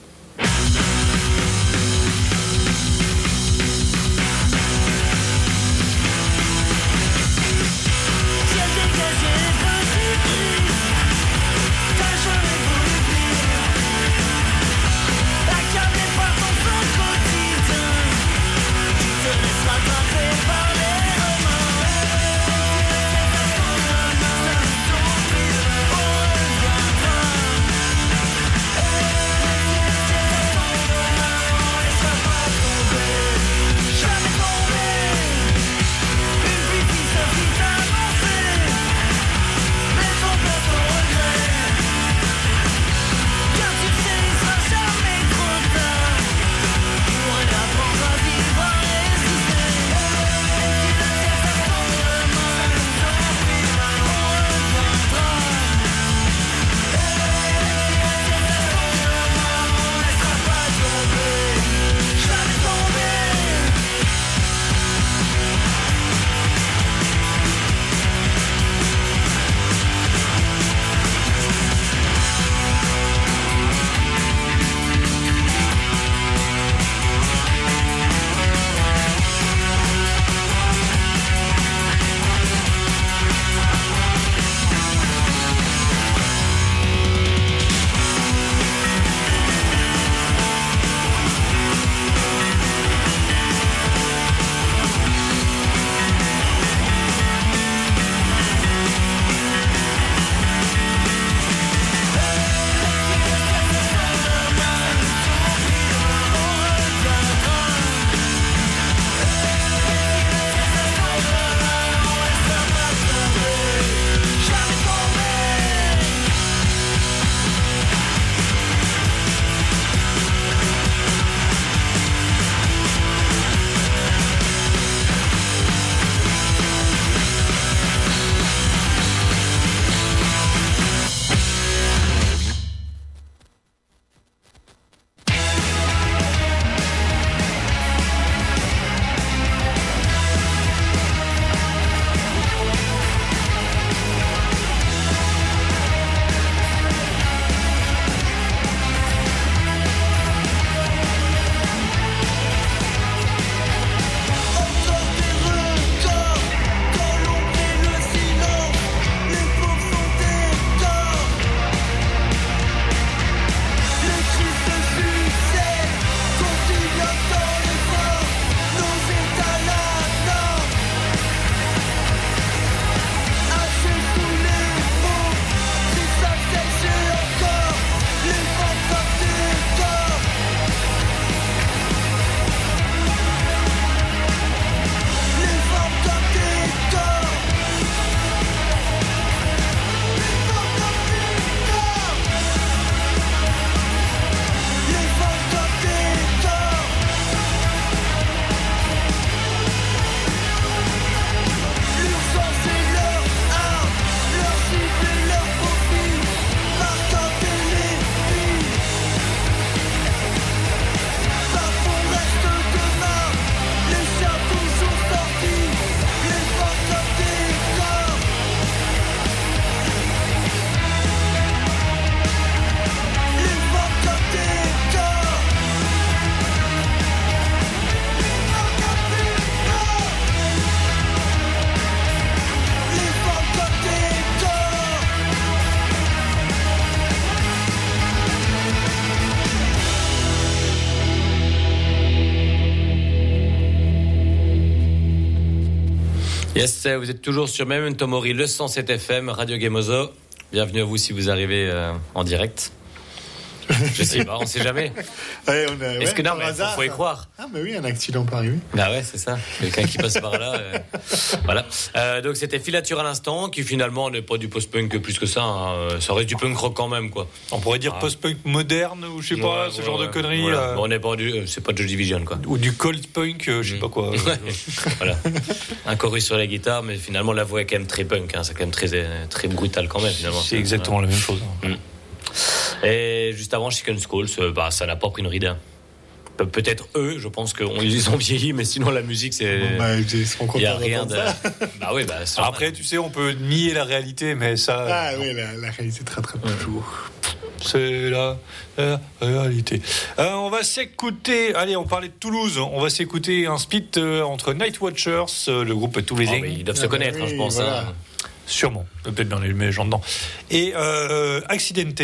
Speaker 4: Vous êtes toujours sur Memento Mori, le 107 FM, Radio Gamozo. Bienvenue à vous si vous arrivez euh, en direct. Je sais pas, on sait jamais.
Speaker 3: Ouais, on a-
Speaker 4: Est-ce
Speaker 3: ouais,
Speaker 4: que non,
Speaker 3: par
Speaker 4: mais faut,
Speaker 3: hasard,
Speaker 4: faut y croire.
Speaker 3: Ah, mais oui, un accident peut arriver.
Speaker 4: Bah ouais, c'est ça. Quelqu'un qui passe par là. euh, Voilà. Euh, donc c'était Filature à l'instant, qui finalement n'est pas du post-punk plus que ça. hein. Ça reste du punk rock quand même, quoi.
Speaker 1: On pourrait dire
Speaker 4: Ah.
Speaker 1: post-punk moderne ou je sais pas,
Speaker 4: Ouais,
Speaker 1: ce
Speaker 4: ouais,
Speaker 1: genre de conneries.
Speaker 4: Voilà.
Speaker 1: euh,
Speaker 4: Bon, on n'est pas du, euh, c'est pas Joy Division, quoi.
Speaker 1: Ou du cold punk, euh, je sais pas quoi.
Speaker 4: voilà. Un chorus sur la guitare, mais finalement la voix est quand même très punk. Hein. C'est quand même très, euh, très brutal quand même, finalement.
Speaker 1: C'est exactement la même chose.
Speaker 4: Mm. Et juste avant, Chicken Skulls, euh, bah, ça n'a pas pris une ride. Pe- Peut-être eux, je pense qu'ils ils ont vieilli, mais sinon la musique, c'est.
Speaker 3: Bon, bah, ils seront
Speaker 4: Il a
Speaker 3: contents
Speaker 4: rien de. Bah oui, bah.
Speaker 1: Après, tu sais, on peut nier la réalité, mais ça.
Speaker 3: Ah oui, la, la réalité te rattrape toujours.
Speaker 1: C'est la, la réalité. Euh, on va s'écouter. Allez, on parlait de Toulouse. On va s'écouter un split euh, entre Night Watchers, euh, le groupe toulousain.
Speaker 4: Ah, mais ils doivent se connaître, hein, je pense. hein.
Speaker 1: Sûrement. Peut-être dans les gens dedans. Et euh, Accidente,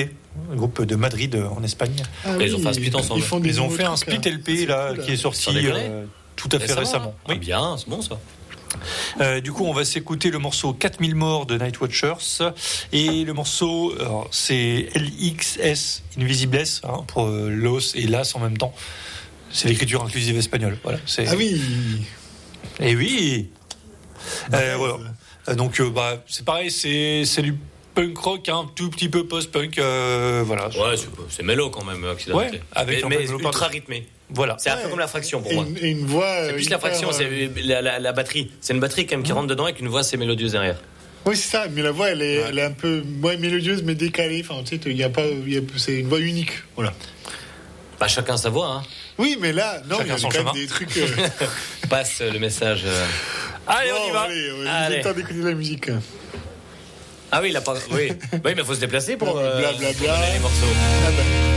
Speaker 1: un groupe de Madrid euh, en Espagne.
Speaker 3: Ah oui, Ils ont fait un split ensemble. ils font des
Speaker 1: Ils ont fait un split. LP là,
Speaker 3: cool,
Speaker 1: qui est sorti euh, tout à fait récemment.
Speaker 4: Ah, bien, c'est bon ça.
Speaker 1: Euh, du coup, on va s'écouter le morceau 4000 morts de Night Watchers et le morceau, c'est LXS Invisibles hein, pour l'os et l'as en même temps. C'est l'écriture inclusive espagnole. Voilà.
Speaker 3: Ah oui
Speaker 1: Et oui. Euh, voilà. Euh, Donc euh, bah c'est pareil, c'est c'est du punk rock, un tout petit peu post-punk. euh, voilà.
Speaker 4: Ouais, c'est- c'est mélo quand même, accidenté.
Speaker 1: Ouais, avec
Speaker 4: mais, mais ultra rythmé.
Speaker 1: Voilà.
Speaker 4: C'est un peu comme la fraction pour moi.
Speaker 3: une, voix.
Speaker 4: C'est plus la
Speaker 3: hyper,
Speaker 4: fraction,
Speaker 3: euh,
Speaker 4: c'est la, la- la batterie. C'est une batterie quand même qui rentre dedans avec une voix assez mélodieuse derrière.
Speaker 3: Oui, c'est ça, mais la voix, elle est, elle est un peu moins mélodieuse, mais décalée. Enfin, tu sais, il y a pas, il y a- c'est une voix unique. Voilà.
Speaker 4: Bah, chacun sa voix, hein.
Speaker 3: Oui, mais là, non, il y
Speaker 4: Chacun
Speaker 3: a
Speaker 4: son
Speaker 3: quand même
Speaker 4: chemin.
Speaker 3: des trucs. euh,
Speaker 4: Passe le message. euh.
Speaker 1: Allez,
Speaker 3: on y va. Allez, a le temps d'écouter la musique.
Speaker 4: Ah oui, il a pas. Oui, oui mais il faut se déplacer pour. euh,
Speaker 3: Blablabla.
Speaker 4: pour donner les morceaux.
Speaker 3: Ah bah.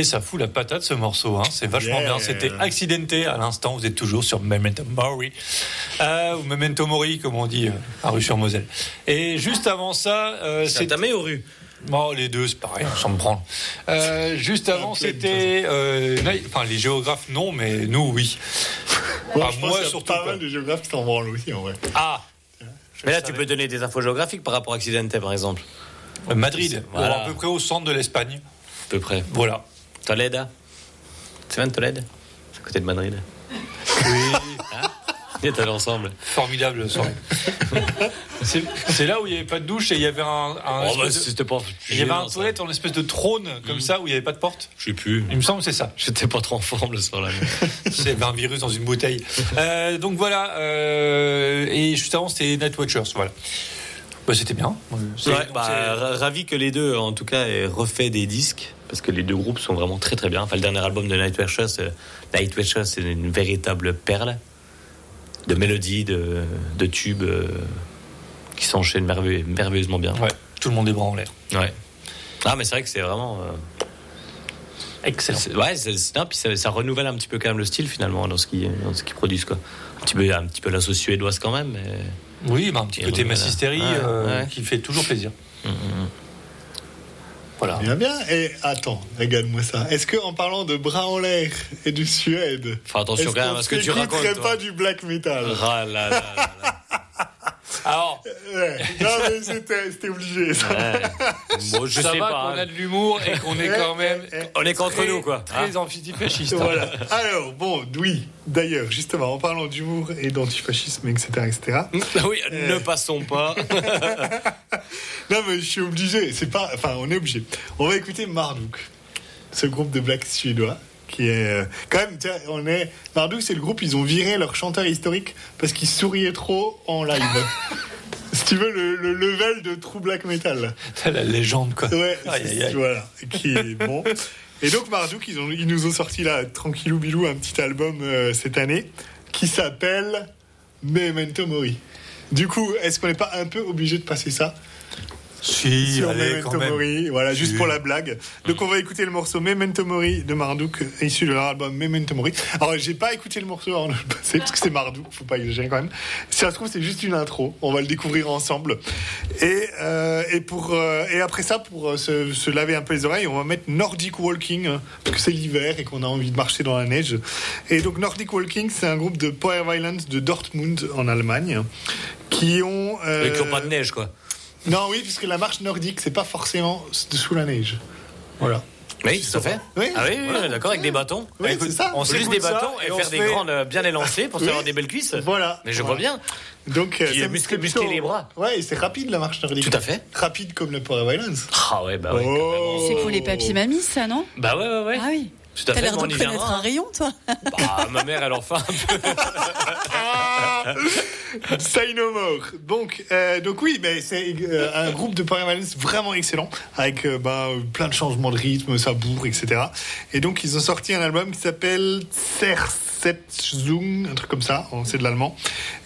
Speaker 1: Et ça fout la patate ce morceau, hein. c'est vachement
Speaker 3: Yeah.
Speaker 1: bien. C'était accidenté à l'instant, vous êtes toujours sur Memento Mori, euh, ou Memento Mori comme on dit euh, à rue sur Moselle. Et juste avant ça, euh,
Speaker 4: C'est tamé aux rues
Speaker 1: Bon, les deux, c'est pareil, on s'en branle. Euh, juste avant, c'était. euh, enfin, les géographes, non, mais nous, oui.
Speaker 3: Moi,
Speaker 1: Enfin,
Speaker 3: je pense
Speaker 1: moi,
Speaker 3: qu'il y a
Speaker 1: surtout.
Speaker 3: pas mal de géographes qui s'en branlent aussi, en vrai.
Speaker 1: Ah
Speaker 4: Mais là, tu peux donner des infos géographiques par rapport à Accidente, par exemple.
Speaker 1: Euh, Madrid,
Speaker 4: Voilà.
Speaker 1: à peu près au centre de l'Espagne.
Speaker 4: À peu près.
Speaker 1: Voilà.
Speaker 4: Tolède Tu viens de Tolède C'est à côté de Madrid.
Speaker 1: Oui.
Speaker 4: On est allés ensemble.
Speaker 1: Formidable soirée. c'est c'est là où il n'y avait pas de douche et il y avait un. un
Speaker 4: Oh, bah,
Speaker 1: de-
Speaker 4: c'était pas.
Speaker 1: il y avait un toilette en espèce de trône comme ça où il n'y avait pas de porte.
Speaker 4: Je sais plus.
Speaker 1: Il me semble que c'est ça.
Speaker 4: J'étais pas trop en forme le soir-là.
Speaker 1: C'est un virus dans une bouteille. Euh, donc voilà. euh, et juste avant, c'était Night Watchers. Voilà. Bah, c'était bien.
Speaker 4: Ouais, bah, ravi que les deux, en tout cas, aient refait des disques. Parce que les deux groupes sont vraiment très très bien. Enfin, le dernier album de Night Watchers, euh, Night Watchers, c'est une véritable perle de mélodies, de, de tubes euh, qui s'enchaînent merveille- merveilleusement bien.
Speaker 1: Ouais, tout le monde est bras en l'air.
Speaker 4: Ouais. Ah, mais c'est vrai que c'est vraiment. euh,
Speaker 1: Excellent.
Speaker 4: Ouais, puis ça, ça renouvelle un petit peu quand même le style finalement dans ce qu'ils dans ce qu'ils produisent quoi. Un petit peu, un petit peu la sauce suédoise quand même. Mais...
Speaker 1: Oui, bah, un petit
Speaker 4: Et
Speaker 1: côté massisterie
Speaker 4: Ouais,
Speaker 1: euh,
Speaker 4: ouais.
Speaker 1: qui fait toujours plaisir.
Speaker 4: Mm, mm, mm.
Speaker 1: Voilà.
Speaker 3: Bien, bien. Et attends, regarde-moi ça. Est-ce que en parlant de bras en l'air et du Suède,
Speaker 4: Enfin, attention quand même à ce que tu racontes. toi.
Speaker 3: pas du black metal?
Speaker 4: Ah là là là là.
Speaker 1: Alors,
Speaker 3: Ouais. Non, mais c'était obligé. Ça.
Speaker 4: Ouais. Bon, je
Speaker 1: ça
Speaker 4: sais
Speaker 1: va
Speaker 4: pas.
Speaker 1: qu'on a
Speaker 4: hein.
Speaker 1: de l'humour et qu'on est quand même.
Speaker 4: On est qu'entre
Speaker 1: très-
Speaker 4: nous quoi.
Speaker 1: Très
Speaker 4: Hein
Speaker 1: antifasciste.
Speaker 3: Voilà. Alors, bon, oui. D'ailleurs, justement, en parlant d'humour et d'antifascisme, etc., etc.
Speaker 4: oui, ne passons pas.
Speaker 3: Non, mais je suis obligé. C'est pas. Enfin, on est obligé. On va écouter Marduk, ce groupe de black suédois. Qui est euh, quand même, on est Marduk, c'est le groupe. Ils ont viré leur chanteur historique parce qu'il souriait trop en live. si tu veux le, le level de true black metal.
Speaker 1: La légende, quoi.
Speaker 3: Ouais,
Speaker 1: Aïe, aïe, aïe.
Speaker 3: voilà, qui est bon. Et donc Marduk, ils, ont, ils nous ont sorti là, tranquillou bilou, un petit album euh, cette année qui s'appelle Memento Mori. Du coup, est-ce qu'on n'est pas un peu obligé de passer ça?
Speaker 1: Si,
Speaker 3: sur
Speaker 1: allez,
Speaker 3: Memento
Speaker 1: quand même.
Speaker 3: Mori, voilà, juste pour la blague. Donc on va écouter le morceau Memento Mori de Marduk, issu de leur album Memento Mori. Alors j'ai pas écouté le morceau avant de le passer, parce que c'est Marduk, faut pas exagérer quand même. Si ça se trouve, c'est juste une intro, on va le découvrir ensemble. Et, euh, et, pour, euh, et après ça, pour euh, se, se laver un peu les oreilles, on va mettre Nordic Walking, hein, parce que c'est l'hiver et qu'on a envie de marcher dans la neige. Et donc Nordic Walking, c'est un groupe de Power Violence de Dortmund en Allemagne, qui ont... euh,
Speaker 4: Avec pas de neige quoi.
Speaker 3: Non, oui, puisque la marche nordique, c'est pas forcément sous la neige. Voilà.
Speaker 4: Oui, tout à fait.
Speaker 3: Oui,
Speaker 4: ah oui, oui,
Speaker 3: voilà.
Speaker 4: d'accord, avec des bâtons.
Speaker 3: Oui,
Speaker 4: Écoute,
Speaker 3: c'est ça.
Speaker 4: On fait juste des
Speaker 1: ça
Speaker 4: bâtons
Speaker 1: et
Speaker 4: et, faire
Speaker 1: se
Speaker 4: des
Speaker 1: fait-
Speaker 4: grandes euh, bien élancées pour se
Speaker 3: Oui.
Speaker 4: avoir des belles cuisses.
Speaker 3: Voilà.
Speaker 4: Mais je
Speaker 3: Voilà.
Speaker 4: vois bien.
Speaker 3: Donc, euh, c'est-
Speaker 4: muscler-
Speaker 3: c'est
Speaker 4: muscler les bras.
Speaker 3: Ouais, et c'est rapide la marche nordique.
Speaker 4: Tout à fait.
Speaker 3: Rapide comme le Power Violence.
Speaker 4: Ah ouais, bah ouais.
Speaker 3: Oh.
Speaker 10: C'est pour les papy mamies, ça, non?
Speaker 4: Bah ouais, ouais, ouais.
Speaker 10: Ah oui.
Speaker 4: Tout à
Speaker 10: T'as
Speaker 4: fait,
Speaker 10: l'air de connaître un rayon, toi.
Speaker 4: Bah, ma mère, elle en fait un peu.
Speaker 3: Say no more. Donc, euh, donc oui, mais c'est euh, un groupe de Power Violence vraiment excellent, avec euh, ben, plein de changements de rythme, ça bourre, etc. Et donc, ils ont sorti un album qui s'appelle Zersetzung, un truc comme ça, c'est de l'allemand.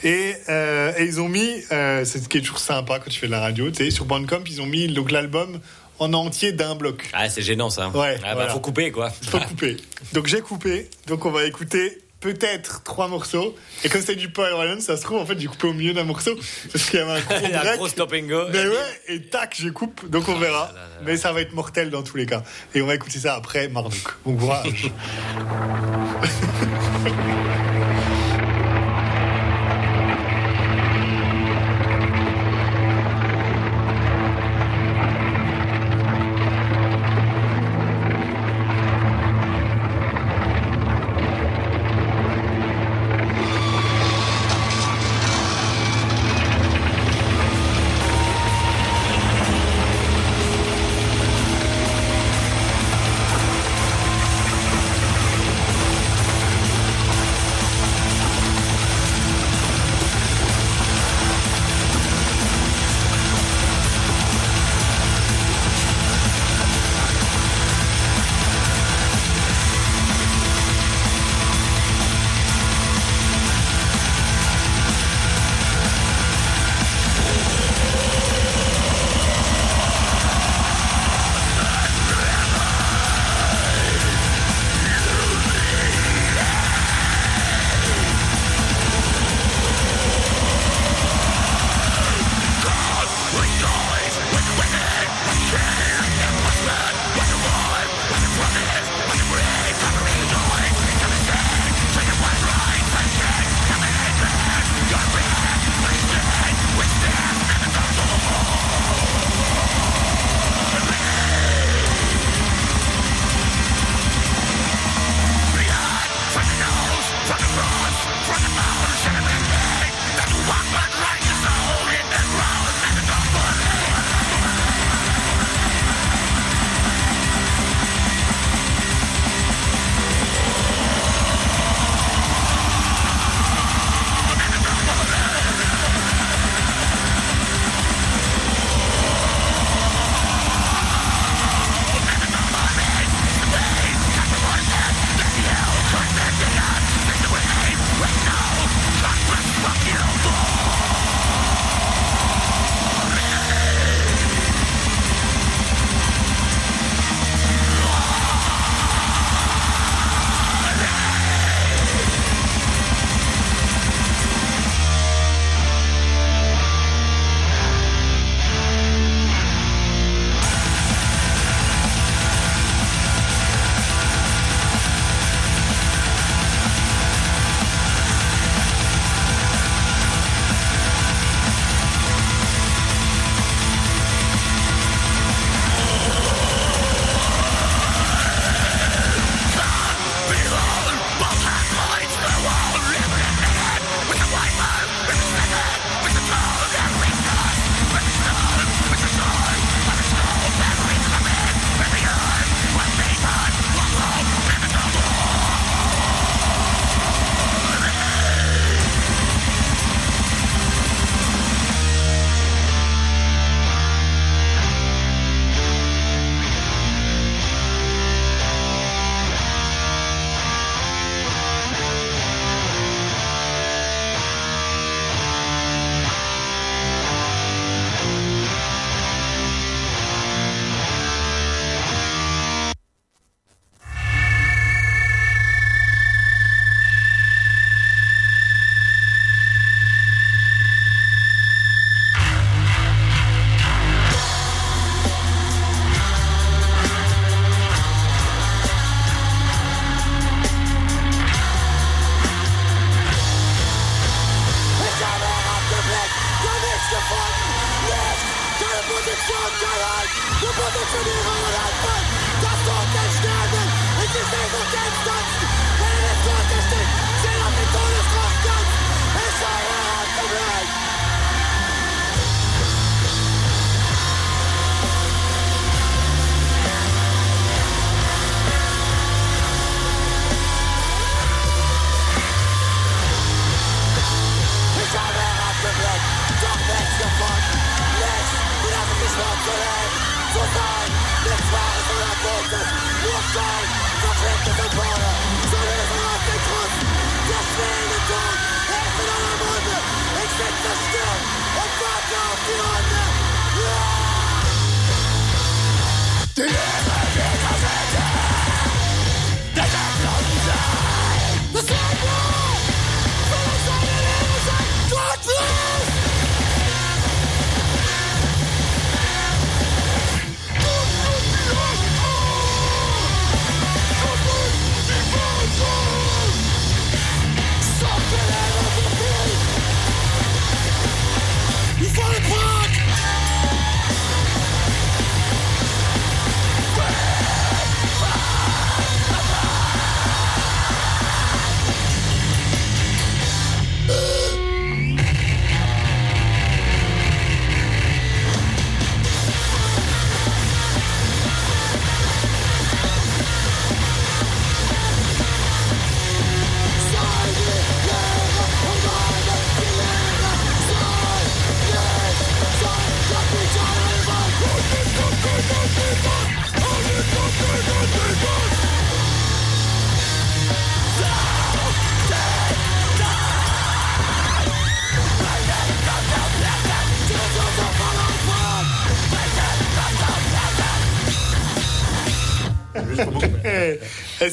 Speaker 3: Et, euh, et ils ont mis, euh, c'est ce qui est toujours sympa quand tu fais de la radio, tu sais, sur Bandcamp, ils ont mis donc l'album en entier d'un bloc.
Speaker 4: Ah, c'est gênant ça.
Speaker 3: Ouais,
Speaker 4: Ah, bah,
Speaker 3: voilà.
Speaker 4: faut couper quoi.
Speaker 3: faut couper. Donc j'ai coupé. Donc on va écouter peut-être trois morceaux. Et comme c'est du Power Violence, ça se trouve, en fait, j'ai coupé au milieu d'un morceau. Parce qu'il y avait un gros
Speaker 4: Il y a un
Speaker 3: break.
Speaker 4: gros stop and go.
Speaker 3: Mais ouais, et tac, je coupe. Donc on verra. Mais ça va être mortel dans tous les cas. Et on va écouter ça après Marduk. Bon courage.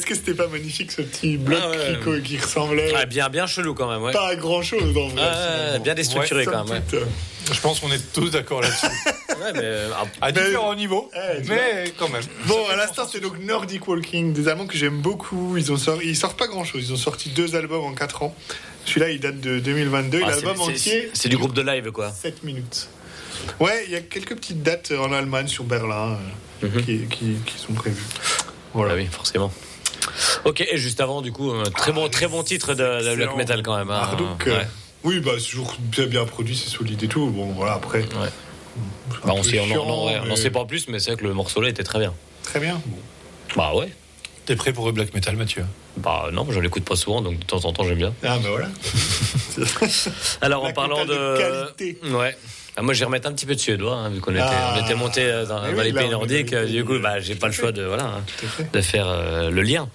Speaker 3: Est-ce que c'était pas magnifique ce petit bloc
Speaker 4: Ah ouais.
Speaker 3: qui, ressemblait
Speaker 4: Ouais, bien, bien chelou quand même, ouais.
Speaker 3: pas à grand chose en vrai
Speaker 4: bien déstructuré
Speaker 3: Ouais,
Speaker 4: quand même.
Speaker 1: Je pense qu'on est tous d'accord là-dessus.
Speaker 4: Ouais, mais, euh,
Speaker 1: À différents niveaux,
Speaker 3: Eh,
Speaker 1: mais quand même.
Speaker 3: Bon, à l'instant, c'est donc Nordic Walking, des Allemands que j'aime beaucoup. Ils ont sorti, ils sortent pas grand chose. Ils ont sorti deux albums en 4 ans. Celui-là, il date de 2022.
Speaker 4: ah,
Speaker 3: L'album
Speaker 4: c'est-
Speaker 3: entier,
Speaker 4: c'est- du groupe de live, quoi.
Speaker 3: 7 minutes. Ouais, il y a quelques petites dates en Allemagne, sur Berlin, euh,
Speaker 4: Mhm.
Speaker 3: qui, qui- qui sont prévues.
Speaker 4: Voilà, oui, forcément. Ok, et juste avant, du coup, un très bon, très bon titre de, de black metal quand même. hein.
Speaker 3: Marduk, euh,
Speaker 4: Ouais.
Speaker 3: oui, bah, c'est toujours bien, bien produit, c'est solide et tout. Bon, voilà, après.
Speaker 4: Ouais. Bah, on sait-
Speaker 3: chiant,
Speaker 4: on- on
Speaker 3: mais
Speaker 4: sait pas plus, mais c'est vrai que le morceau là était très bien.
Speaker 3: Très bien. Bon.
Speaker 4: Bah ouais.
Speaker 1: T'es prêt pour le black metal, Mathieu?
Speaker 4: Bah non, je l'écoute pas souvent, donc de temps en temps j'aime bien.
Speaker 3: Ah, bah voilà.
Speaker 4: Alors en parlant de,
Speaker 3: de qualité.
Speaker 4: ouais. Ah, moi, je vais remettre un petit peu de suédois, hein, vu qu'on était,
Speaker 3: Ah.
Speaker 4: on était monté euh, dans,
Speaker 3: Eh
Speaker 4: dans les pays nordiques. euh, Du coup, bah, j'ai pas le choix de, voilà, hein, de faire euh, le lien.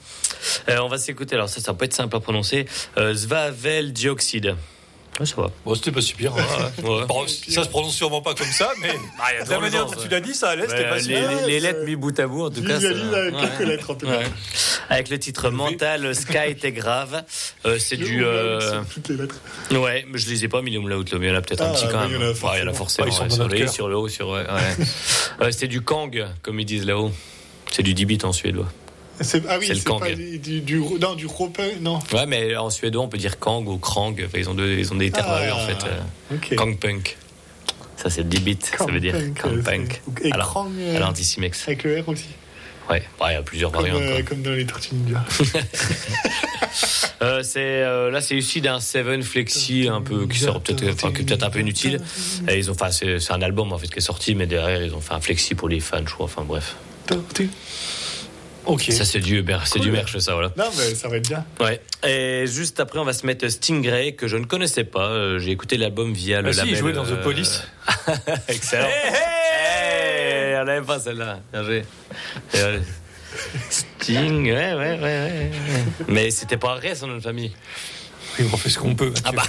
Speaker 4: Euh, on va s'écouter. Alors ça, ça pas être simple à prononcer. Euh, Svavel dioxyde. Ouais, ça va.
Speaker 1: Bon, c'était pas si pire. hein.
Speaker 4: Ouais.
Speaker 1: Bon, ça se prononce sûrement pas comme ça, mais
Speaker 4: Ah, il y a
Speaker 1: de la manière dont tu l'as dit, ça allait, c'était pas si
Speaker 4: les,
Speaker 1: mal.
Speaker 4: les- les lettres mis bout à bout, en tout cas.
Speaker 3: avec
Speaker 4: ouais.
Speaker 3: quelques lettres en tout cas.
Speaker 4: Avec le titre Mental Sky était grave. Euh, c'est du. euh,
Speaker 3: Toutes les lettres.
Speaker 4: Ouais, mais je les ai pas mis là, mais il y en a peut-être un
Speaker 3: Ah,
Speaker 4: petit quand même.
Speaker 3: il y en a
Speaker 4: Ouais, il y en a forcément.
Speaker 1: Ah,
Speaker 4: ouais,
Speaker 1: dans
Speaker 4: sur, le,
Speaker 1: cœur.
Speaker 4: sur le haut, sur. Euh, C'était du Kang, comme ils disent là-haut. C'est du 10 bits en suédois.
Speaker 3: C'est- Ah oui,
Speaker 4: C'est le Kang.
Speaker 3: pas du, du, du, non, du Rope, non.
Speaker 4: Ouais, mais en suédois, on peut dire Kang ou Krang. Enfin, ils, ont deux, ils ont des termes eux, en fait. euh.
Speaker 3: Ok.
Speaker 4: Kang Punk. Ça, c'est 10 bits, ça veut dire Kang
Speaker 3: euh,
Speaker 4: Punk.
Speaker 3: Et
Speaker 4: Alors,
Speaker 3: Krang, euh,
Speaker 4: l'anticimex.
Speaker 3: Avec le R aussi.
Speaker 4: Ouais, Ouais, il y a plusieurs
Speaker 3: Comme,
Speaker 4: variantes.
Speaker 3: euh, comme dans les Ninja.
Speaker 4: Euh, c'est euh, là c'est issu d'un Seven Flexi un peu qui sort peut-être enfin peut-être un peu inutile et ils ont enfin c'est un album en fait qui est sorti mais derrière ils ont fait un flexi pour les fans je crois enfin bref.
Speaker 1: Ok.
Speaker 4: ça c'est du c'est du merch ça voilà
Speaker 3: Non, mais ça va être bien.
Speaker 4: ouais et juste après on va se mettre Stingray que je ne connaissais pas Euh, j'ai écté l'album via le
Speaker 1: Ah si,
Speaker 4: label
Speaker 1: il jouait dans The
Speaker 4: euh,
Speaker 1: Police.
Speaker 4: excellent Hey, on l'avait pas celle-là bien joué euh, Sting ouais ouais ouais ouais mais c'était pas vrai son nom de famille
Speaker 1: Oui, on fait ce qu'on peut.
Speaker 4: Ah bah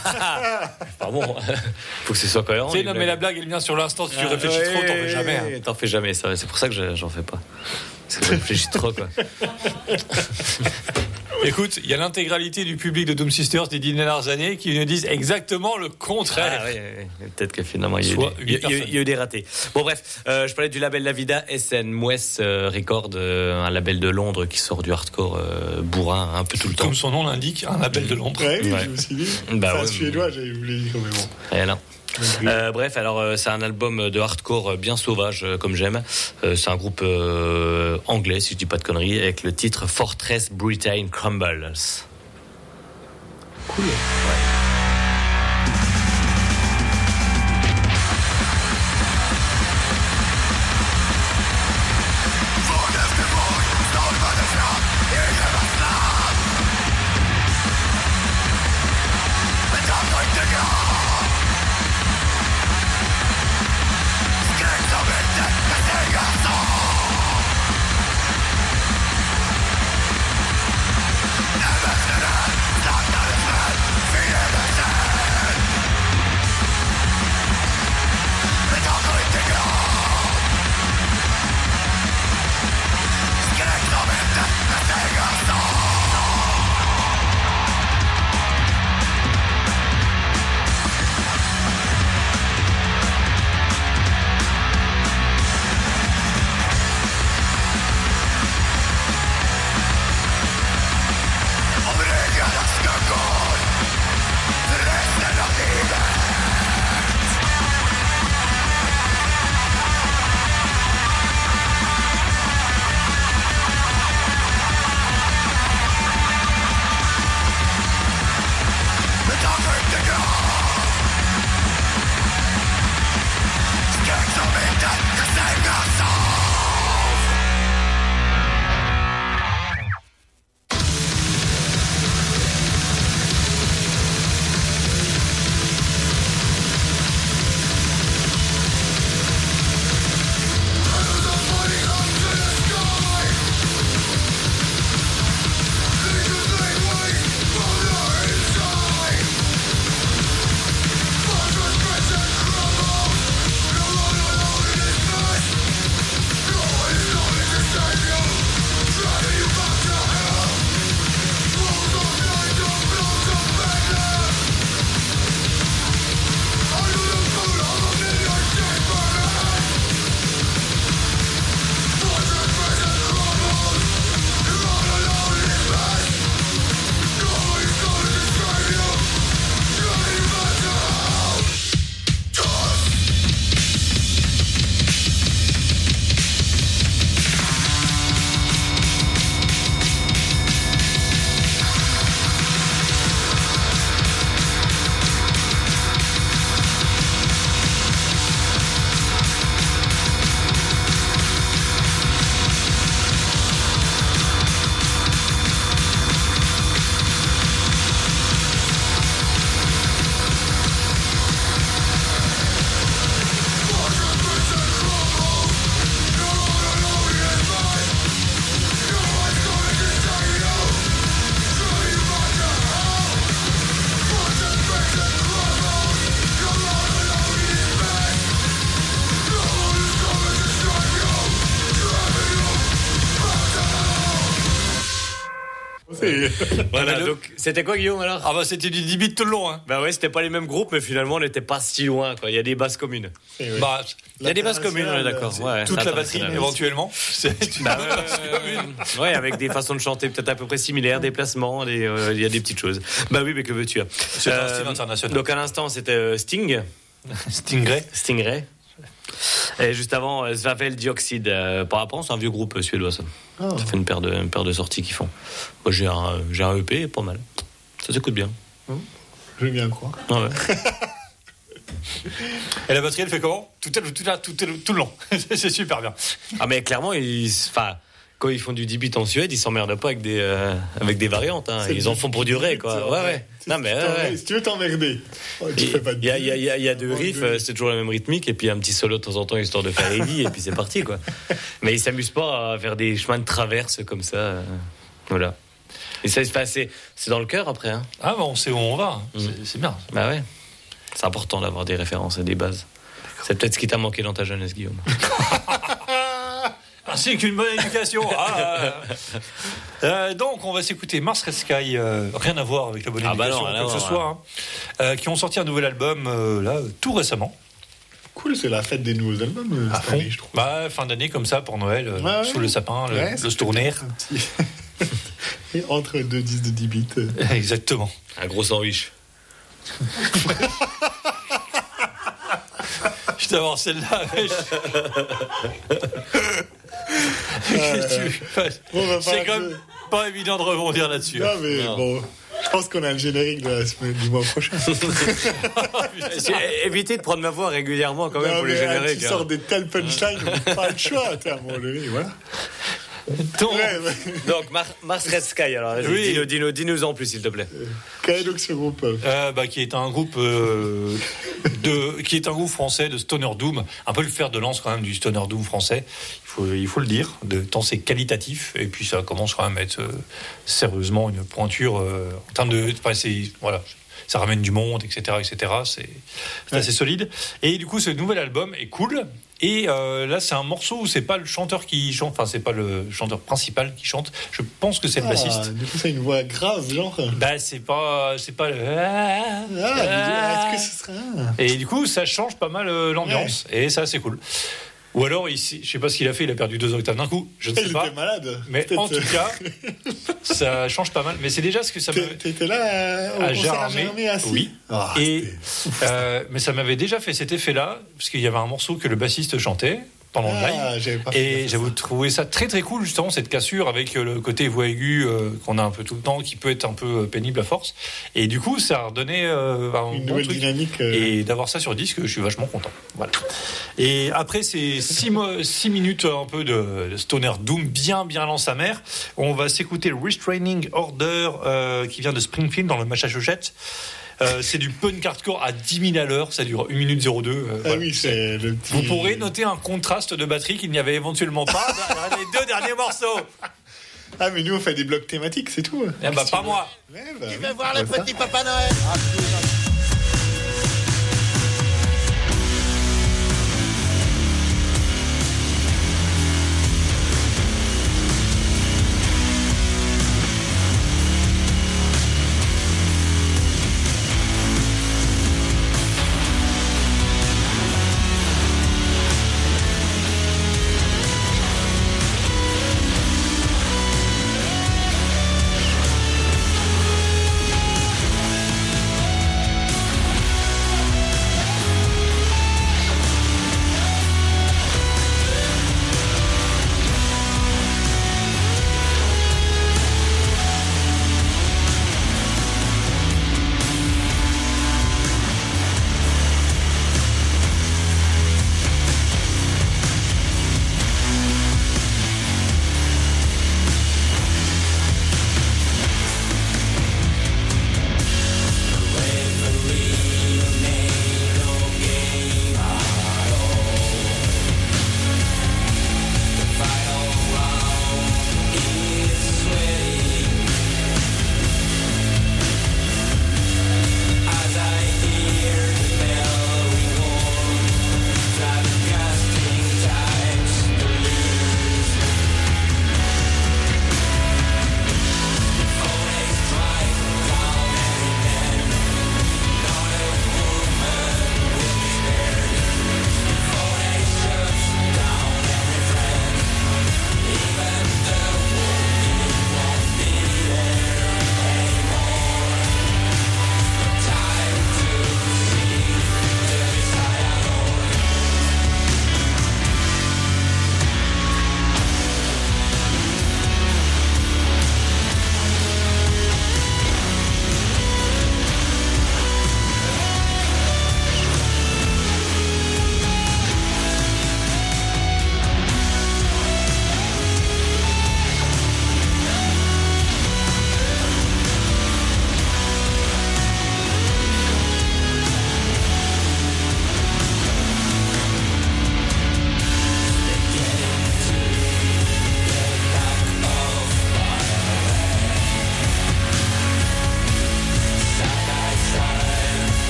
Speaker 4: Pardon, faut que ce soit cohérent.
Speaker 1: Tu sais, non, mais la blague, elle vient sur l'instant. Si tu
Speaker 4: Ah,
Speaker 1: réfléchis
Speaker 4: ouais,
Speaker 1: trop, t'en fais jamais. hein.
Speaker 4: T'en fais jamais, ça. C'est pour ça que je- j'en fais pas. Je réfléchis trop, quoi.
Speaker 1: Écoute, il y a l'intégralité du public de Doom Sisters des dix dernières années qui nous disent exactement le contraire.
Speaker 4: Ah, oui, oui, oui. Peut-être que finalement, il y, a eu
Speaker 1: Soit
Speaker 4: des, il y a-
Speaker 1: huit
Speaker 4: il y a eu-
Speaker 1: personnes.
Speaker 4: il y a eu des ratés. Bon, bref, euh, je parlais du label La Vida SN West euh, Record, euh, un label de Londres qui sort du hardcore euh, bourrin un peu tout le temps.
Speaker 1: Comme son nom l'indique, un label de Londres.
Speaker 3: Ouais, oui,
Speaker 4: Ouais.
Speaker 3: je me suis dit.
Speaker 4: Bah ouais,
Speaker 3: suédois, j'avais voulu dire, mais bon.
Speaker 4: Et là. Euh, bref, alors euh, c'est un album de hardcore euh, bien sauvage, comme j'aime. C'est un groupe anglais, si je dis pas de conneries, avec le titre Fortress Britain Crumbles.
Speaker 3: Cool.
Speaker 4: C'était quoi Guillaume alors
Speaker 1: Ah bah c'était du 10 bits tout le long. Hein.
Speaker 4: Bah ouais, c'était pas les mêmes groupes, mais finalement on n'était pas si loin. Quoi. Il y a des bases communes.
Speaker 1: Bah,
Speaker 4: Il y a des bases communes, on est d'accord. Ouais,
Speaker 1: toute la batterie éventuellement. C'est une
Speaker 4: Bah
Speaker 1: base commune.
Speaker 4: Ouais, avec des façons de chanter peut-être à peu près similaires, des placements, euh, il y a des petites choses. Bah oui, mais que veux-tu
Speaker 1: C'est un style international.
Speaker 4: Donc à l'instant, c'était euh, Sting.
Speaker 1: Stingray.
Speaker 4: Stingray. Et juste avant, euh, Svavel Dioxide. Euh, par rapport, c'est un vieux groupe euh, suédois, ça.
Speaker 3: Ah.
Speaker 4: Ça fait une paire de, une paire de sorties qu'ils font. Moi, j'ai un, j'ai un EP, pas mal. Ça s'écoute bien.
Speaker 3: Je veux bien croire.
Speaker 4: Ah ouais.
Speaker 1: Et la batterie, elle fait comment? Tout, le long. c'est super bien.
Speaker 4: Ah, mais clairement, ils, enfin, quand ils font du 10 bits en Suède, ils s'emmerdent pas avec des, euh, avec des variantes. hein. Ils en font pour durer, quoi. Ouais, ouais. Non, mais ouais.
Speaker 3: Si tu veux t'emmerder, oh, tu
Speaker 4: Il
Speaker 3: fais pas de
Speaker 4: y a, il y a- il y a- il y a deux
Speaker 3: Oh,
Speaker 4: riffs, c'est toujours la même rythmique, et puis un petit solo de temps en temps, histoire de faire heavy, et puis c'est parti, quoi. Mais ils s'amusent pas à faire des chemins de traverse comme ça. euh, Voilà. Et ça, c'est- dans le cœur après. Hein.
Speaker 1: Ah bon, on sait où on va. C'est- C'est bien.
Speaker 4: Bah ouais. C'est important d'avoir des références et des bases. C'est peut-être ce qui t'a manqué dans ta jeunesse, Guillaume.
Speaker 1: Ainsi qu'une bonne éducation. Ah, euh, donc, on va s'écouter Mars Red Sky. euh, rien à voir avec la bonne
Speaker 4: Ah bah
Speaker 1: éducation,
Speaker 4: non, rien
Speaker 1: quoi
Speaker 4: à
Speaker 1: que ce soit. hein. Euh, qui ont sorti un nouvel album euh, là tout récemment.
Speaker 3: Cool, c'est la fête des nouveaux albums euh,
Speaker 1: À
Speaker 3: cette
Speaker 1: fond.
Speaker 3: année, je trouve.
Speaker 1: Bah, fin d'année comme ça pour Noël, euh,
Speaker 3: Ouais, ouais.
Speaker 1: sous le sapin, le,
Speaker 3: Ouais,
Speaker 1: le
Speaker 3: petit- Et entre deux disques de 10 bits.
Speaker 1: Exactement.
Speaker 4: Un gros sandwich.
Speaker 1: Je t'avance celle-là.
Speaker 3: Va
Speaker 1: C'est même pas évident de rebondir là-dessus.
Speaker 3: Non, mais bon, je pense qu'on a le générique de la semaine du mois prochain.
Speaker 4: J'ai- Évitez de prendre ma voix régulièrement quand même
Speaker 3: Non,
Speaker 4: pour les
Speaker 3: ah,
Speaker 4: génériques.
Speaker 3: Tu
Speaker 4: hein.
Speaker 3: sors des telles punchlines, pas le choix. t'es à donné, voilà. Ouais.
Speaker 4: Donc, Mar- Mars Red Sky, alors,
Speaker 1: Oui.
Speaker 4: dis-nous, dis-nous, dis-nous en plus, s'il te plaît.
Speaker 3: Quel est donc ce groupe euh,
Speaker 1: Euh, bah, qui est un groupe euh, de, qui est un groupe français de stoner doom, un peu le fer de lance quand même du stoner doom français. Il faut, il faut le dire, de tant c'est qualitatif et puis ça commence quand même à être euh, sérieusement une pointure euh, en termes de, enfin, voilà. Ça ramène du monde, etc., etc. C'est c'est assez solide. Et du coup, ce nouvel album est cool. Et euh, là, c'est un morceau où c'est pas le chanteur qui chante, enfin, c'est pas le chanteur principal qui chante. Je pense que c'est le
Speaker 3: ah,
Speaker 1: bassiste.
Speaker 3: Du coup, c'est une voix grave, genre.
Speaker 1: Bah, c'est pas, c'est pas le.
Speaker 3: Ah, est-ce que ce serait un?
Speaker 1: Et du coup, ça change pas mal euh, l'ambiance. Et ça, c'est cool. Ou alors, ici, je sais pas ce qu'il a fait, il a perdu deux octaves d'un coup. Je ne sais
Speaker 3: Il
Speaker 1: pas.
Speaker 3: était malade.
Speaker 1: Mais en tout cas, ça change pas mal. Mais c'est déjà ce que ça me.
Speaker 3: T'étais là euh, au
Speaker 1: à Gérardmer,
Speaker 3: assis
Speaker 1: oui.
Speaker 3: Ah,
Speaker 1: Et, euh, mais ça m'avait déjà fait cet effet-là, parce qu'il y avait un morceau que le bassiste chantait pendant le live.
Speaker 3: Ah,
Speaker 1: Et
Speaker 3: à
Speaker 1: j'avoue trouvé ça très très cool justement cette cassure avec euh, le côté voix aiguë euh, qu'on a un peu tout le temps, qui peut être un peu euh, pénible à force. Et du coup, ça a redonné euh, un
Speaker 3: Une
Speaker 1: bon
Speaker 3: nouvelle
Speaker 1: truc.
Speaker 3: dynamique. euh,
Speaker 1: Et d'avoir ça sur disque, je suis vachement content. Voilà. Et après ces six, mo- six minutes un peu de, de stoner doom bien bien lent sa mère, on va s'écouter Restraining Order qui vient de Springfield dans le Massachusetts. Euh, c'est du punk hardcore à 10 000 à l'heure, ça dure 1 minute 02. euh,
Speaker 3: Ah
Speaker 1: voilà.
Speaker 3: oui, c'est le petit.
Speaker 1: Vous pourrez noter un contraste de batterie qu'il n'y avait éventuellement pas dans les deux derniers morceaux.
Speaker 3: Ah, mais nous, on fait des blocs thématiques, c'est tout.
Speaker 1: Eh bah, pas moi.
Speaker 3: Ouais, bah,
Speaker 11: Tu veux voir le petit Papa Noël?
Speaker 13: Thank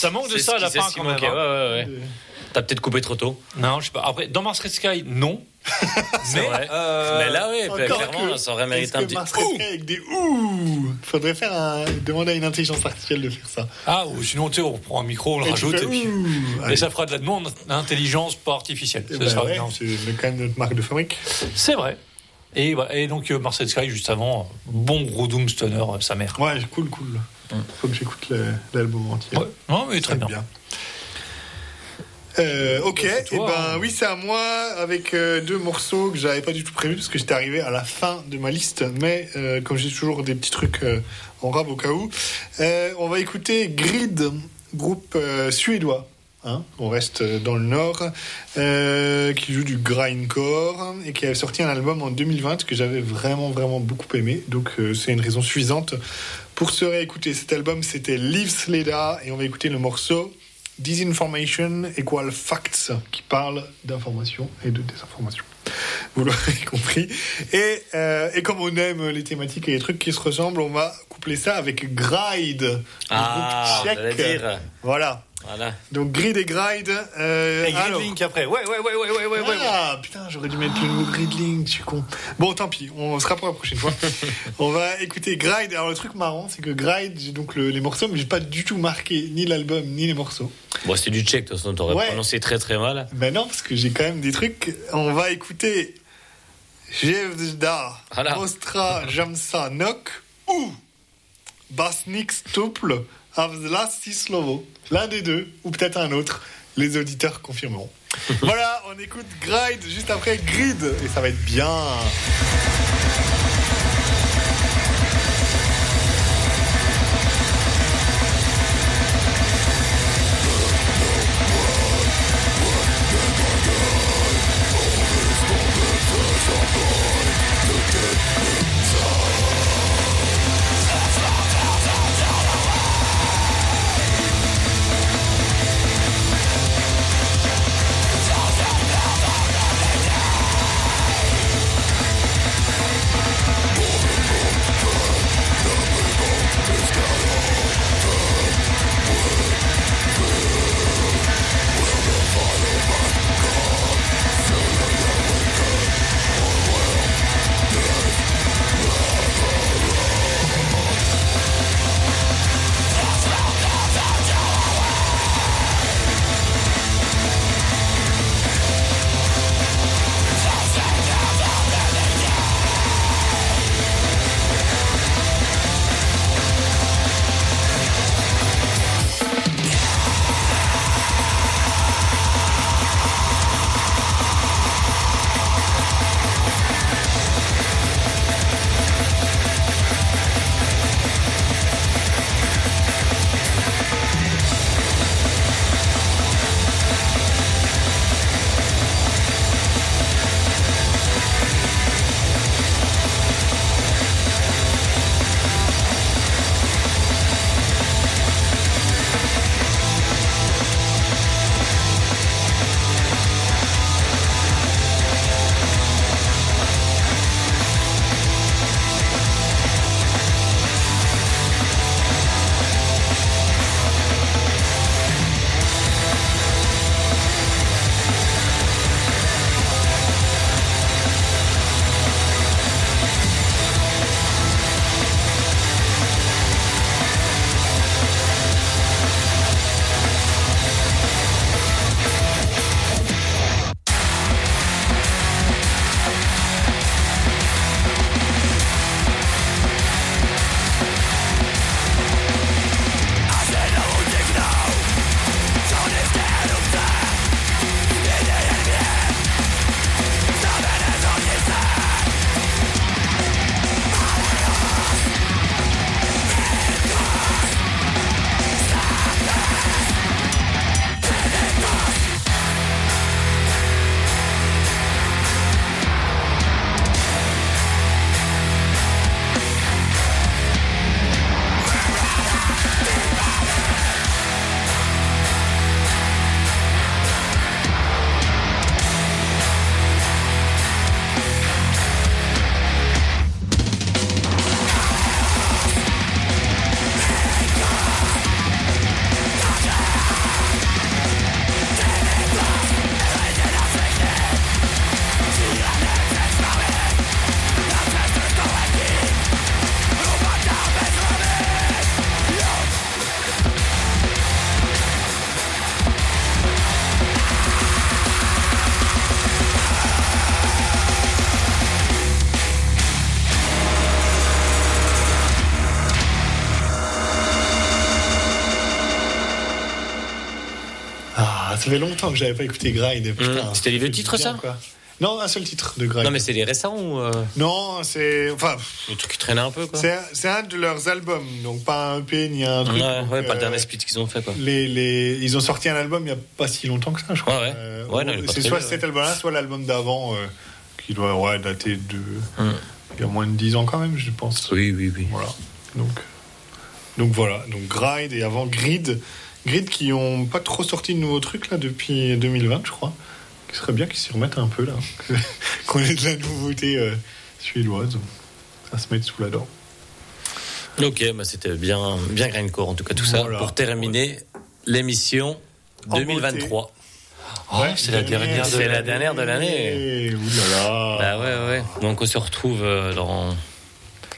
Speaker 1: Ça- manque de ça la fin quand même, hein.
Speaker 4: ouais, ouais, ouais. T'as peut-être coupé trop tôt.
Speaker 1: Non, je sais pas. Après, dans Mars Red Sky, non. Euh,
Speaker 4: Mais là, oui,
Speaker 3: Encore
Speaker 4: clairement, là, ça aurait mérité un petit.
Speaker 3: Mars Red Sky avec des ouh Faudrait faire un... demander à une intelligence artificielle de faire ça.
Speaker 1: Ah, ou sinon, tu sais, on prend un micro, on le
Speaker 3: Et
Speaker 1: rajoute,
Speaker 3: fais
Speaker 1: et, puis- et ça fera de la demande d'intelligence pas artificielle.
Speaker 3: Eh
Speaker 1: Ça
Speaker 3: ben
Speaker 1: sera
Speaker 3: ouais, c'est quand même notre marque de fabrique.
Speaker 1: C'est vrai. Et, voilà. et donc, euh, Mars Red Sky, juste avant, euh, bon gros Doom Stoner, euh, sa mère.
Speaker 3: Ouais, cool, cool. Faut que j'écoute l'album entier.
Speaker 1: Ouais. Non, mais très bien.
Speaker 3: Euh, ok, et
Speaker 1: toi,
Speaker 3: ben
Speaker 1: hein.
Speaker 3: oui, c'est à moi avec euh, deux morceaux que j'avais pas du tout prévu parce que j'étais arrivé à la fin de ma liste, mais euh, comme j'ai toujours des petits trucs euh, en rab au cas où, on va écouter Grid, groupe suédois. Hein, on reste dans le nord, euh, qui joue du grindcore et qui a sorti un album en 2020 que j'avais vraiment vraiment beaucoup aimé. Donc euh, c'est une raison suffisante pour se réécouter. Cet album c'était Live Sleda et on va écouter le morceau Disinformation equal facts qui parle d'information et de désinformation. Vous l'aurez compris. Et, euh, et comme on aime les thématiques et les trucs qui se ressemblent, on va coupler ça avec Gride,
Speaker 4: Ah,
Speaker 3: groupe tchèque.
Speaker 4: dire.
Speaker 3: Voilà.
Speaker 4: Voilà.
Speaker 3: Donc Grid et Gride. Euh,
Speaker 1: Et Gridlink après. Ouais, ouais, ouais, ouais, ouais, ouais, ouais.
Speaker 3: ah putain, j'aurais dû mettre le mot Gridlink, je suis con. Bon, tant pis, on sera pour la prochaine fois. on va écouter Gride. Alors le truc marrant, c'est que Gride, j'ai donc le- les morceaux, mais j'ai pas du tout marqué ni l'album ni les morceaux.
Speaker 4: Bon, c'était du tchèque, de toute façon, t'aurais
Speaker 3: Ouais.
Speaker 4: prononcé très très mal.
Speaker 3: Ben non, parce que j'ai quand même des trucs. On va écouter Jevda,
Speaker 4: Voilà.
Speaker 3: Mostra, Jamsa, Nok ou Basnik Stupl, Avzlasti Slovo. L'un des deux, ou peut-être un autre. Les auditeurs confirmeront. voilà, on écoute Gride juste après Grid, et ça va être bien. Ça fait longtemps que j'avais pas écouté Gride. putain.
Speaker 4: Mmh. C'était les vieux titres,
Speaker 3: bien,
Speaker 4: ça
Speaker 3: quoi. Non, un seul titre de Gride.
Speaker 4: Non, mais c'est les récents ou. euh,
Speaker 3: Non, c'est. Enfin,
Speaker 4: le truc qui traînait un peu, quoi
Speaker 3: c'est un de leurs albums, donc pas un EP ni un truc.
Speaker 4: Ouais,
Speaker 3: donc,
Speaker 4: ouais, pas le
Speaker 3: euh,
Speaker 4: dernier split qu'ils ont fait, quoi.
Speaker 3: Les, les, ils ont sorti un album il y a pas si longtemps que ça, je crois.
Speaker 4: Ouais, ouais.
Speaker 3: Euh,
Speaker 4: Ouais, non,
Speaker 3: c'est soit cet
Speaker 4: ouais.
Speaker 3: album-là, soit l'album d'avant, euh, qui doit ouais, dater de.
Speaker 4: Hum.
Speaker 3: Il y a moins de 10 ans quand même, je pense.
Speaker 4: Oui, oui, oui.
Speaker 3: Voilà. Donc, donc voilà. Donc Gride et avant Grid. Grid qui ont pas trop sorti de nouveaux trucs là depuis 2020, je crois. Il serait bien qu'ils s'y remettent un peu là. Qu'on ait de la nouveauté euh, suédoise. Ça se met sous la dent.
Speaker 4: Ok, bah c'était bien, bien grindcore en tout cas tout ça pour terminer l'émission
Speaker 3: En
Speaker 4: 2023.
Speaker 1: Oh, c'est la dernière de
Speaker 4: la
Speaker 1: l'année.
Speaker 4: dernière de l'année.
Speaker 3: Et oulala.
Speaker 4: Bah ouais, ouais. Donc on se retrouve euh, dans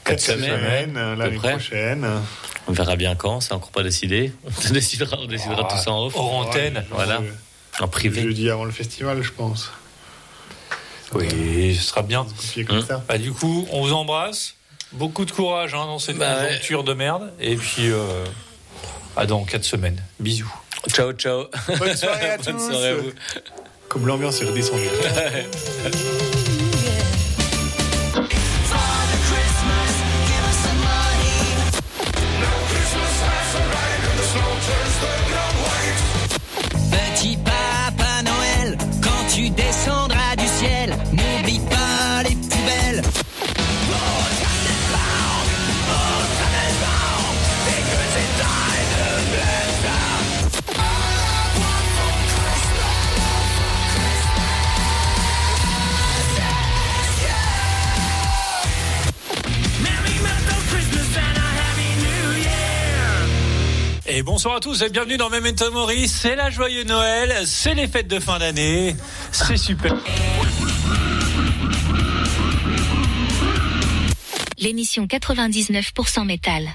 Speaker 4: 4 semaines.
Speaker 3: semaines, l'année prochaine.
Speaker 4: On verra bien quand, c'est encore pas décidé. On décidera, on décidera tout ça en off.
Speaker 1: Hors antenne.
Speaker 4: Voilà, en privé.
Speaker 3: Jeudi avant le festival, je pense.
Speaker 1: Oui, ce sera bien.
Speaker 3: Comme
Speaker 4: Hum.
Speaker 3: ça.
Speaker 1: Bah, du coup, on vous embrasse. Beaucoup de courage hein, dans cette
Speaker 4: Bah ouais.
Speaker 1: aventure de merde. Et puis, euh, à dans 4 semaines. Bisous.
Speaker 4: Ciao, ciao.
Speaker 3: Bonne soirée à
Speaker 4: Bonne
Speaker 3: tous.
Speaker 4: soirée à vous.
Speaker 3: Comme l'ambiance est redescendue.
Speaker 10: quand tu
Speaker 1: Et bonsoir à tous et bienvenue dans Memento Mori. C'est la joyeux Noël, c'est les fêtes de fin d'année. C'est super.
Speaker 2: L'émission 99% métal.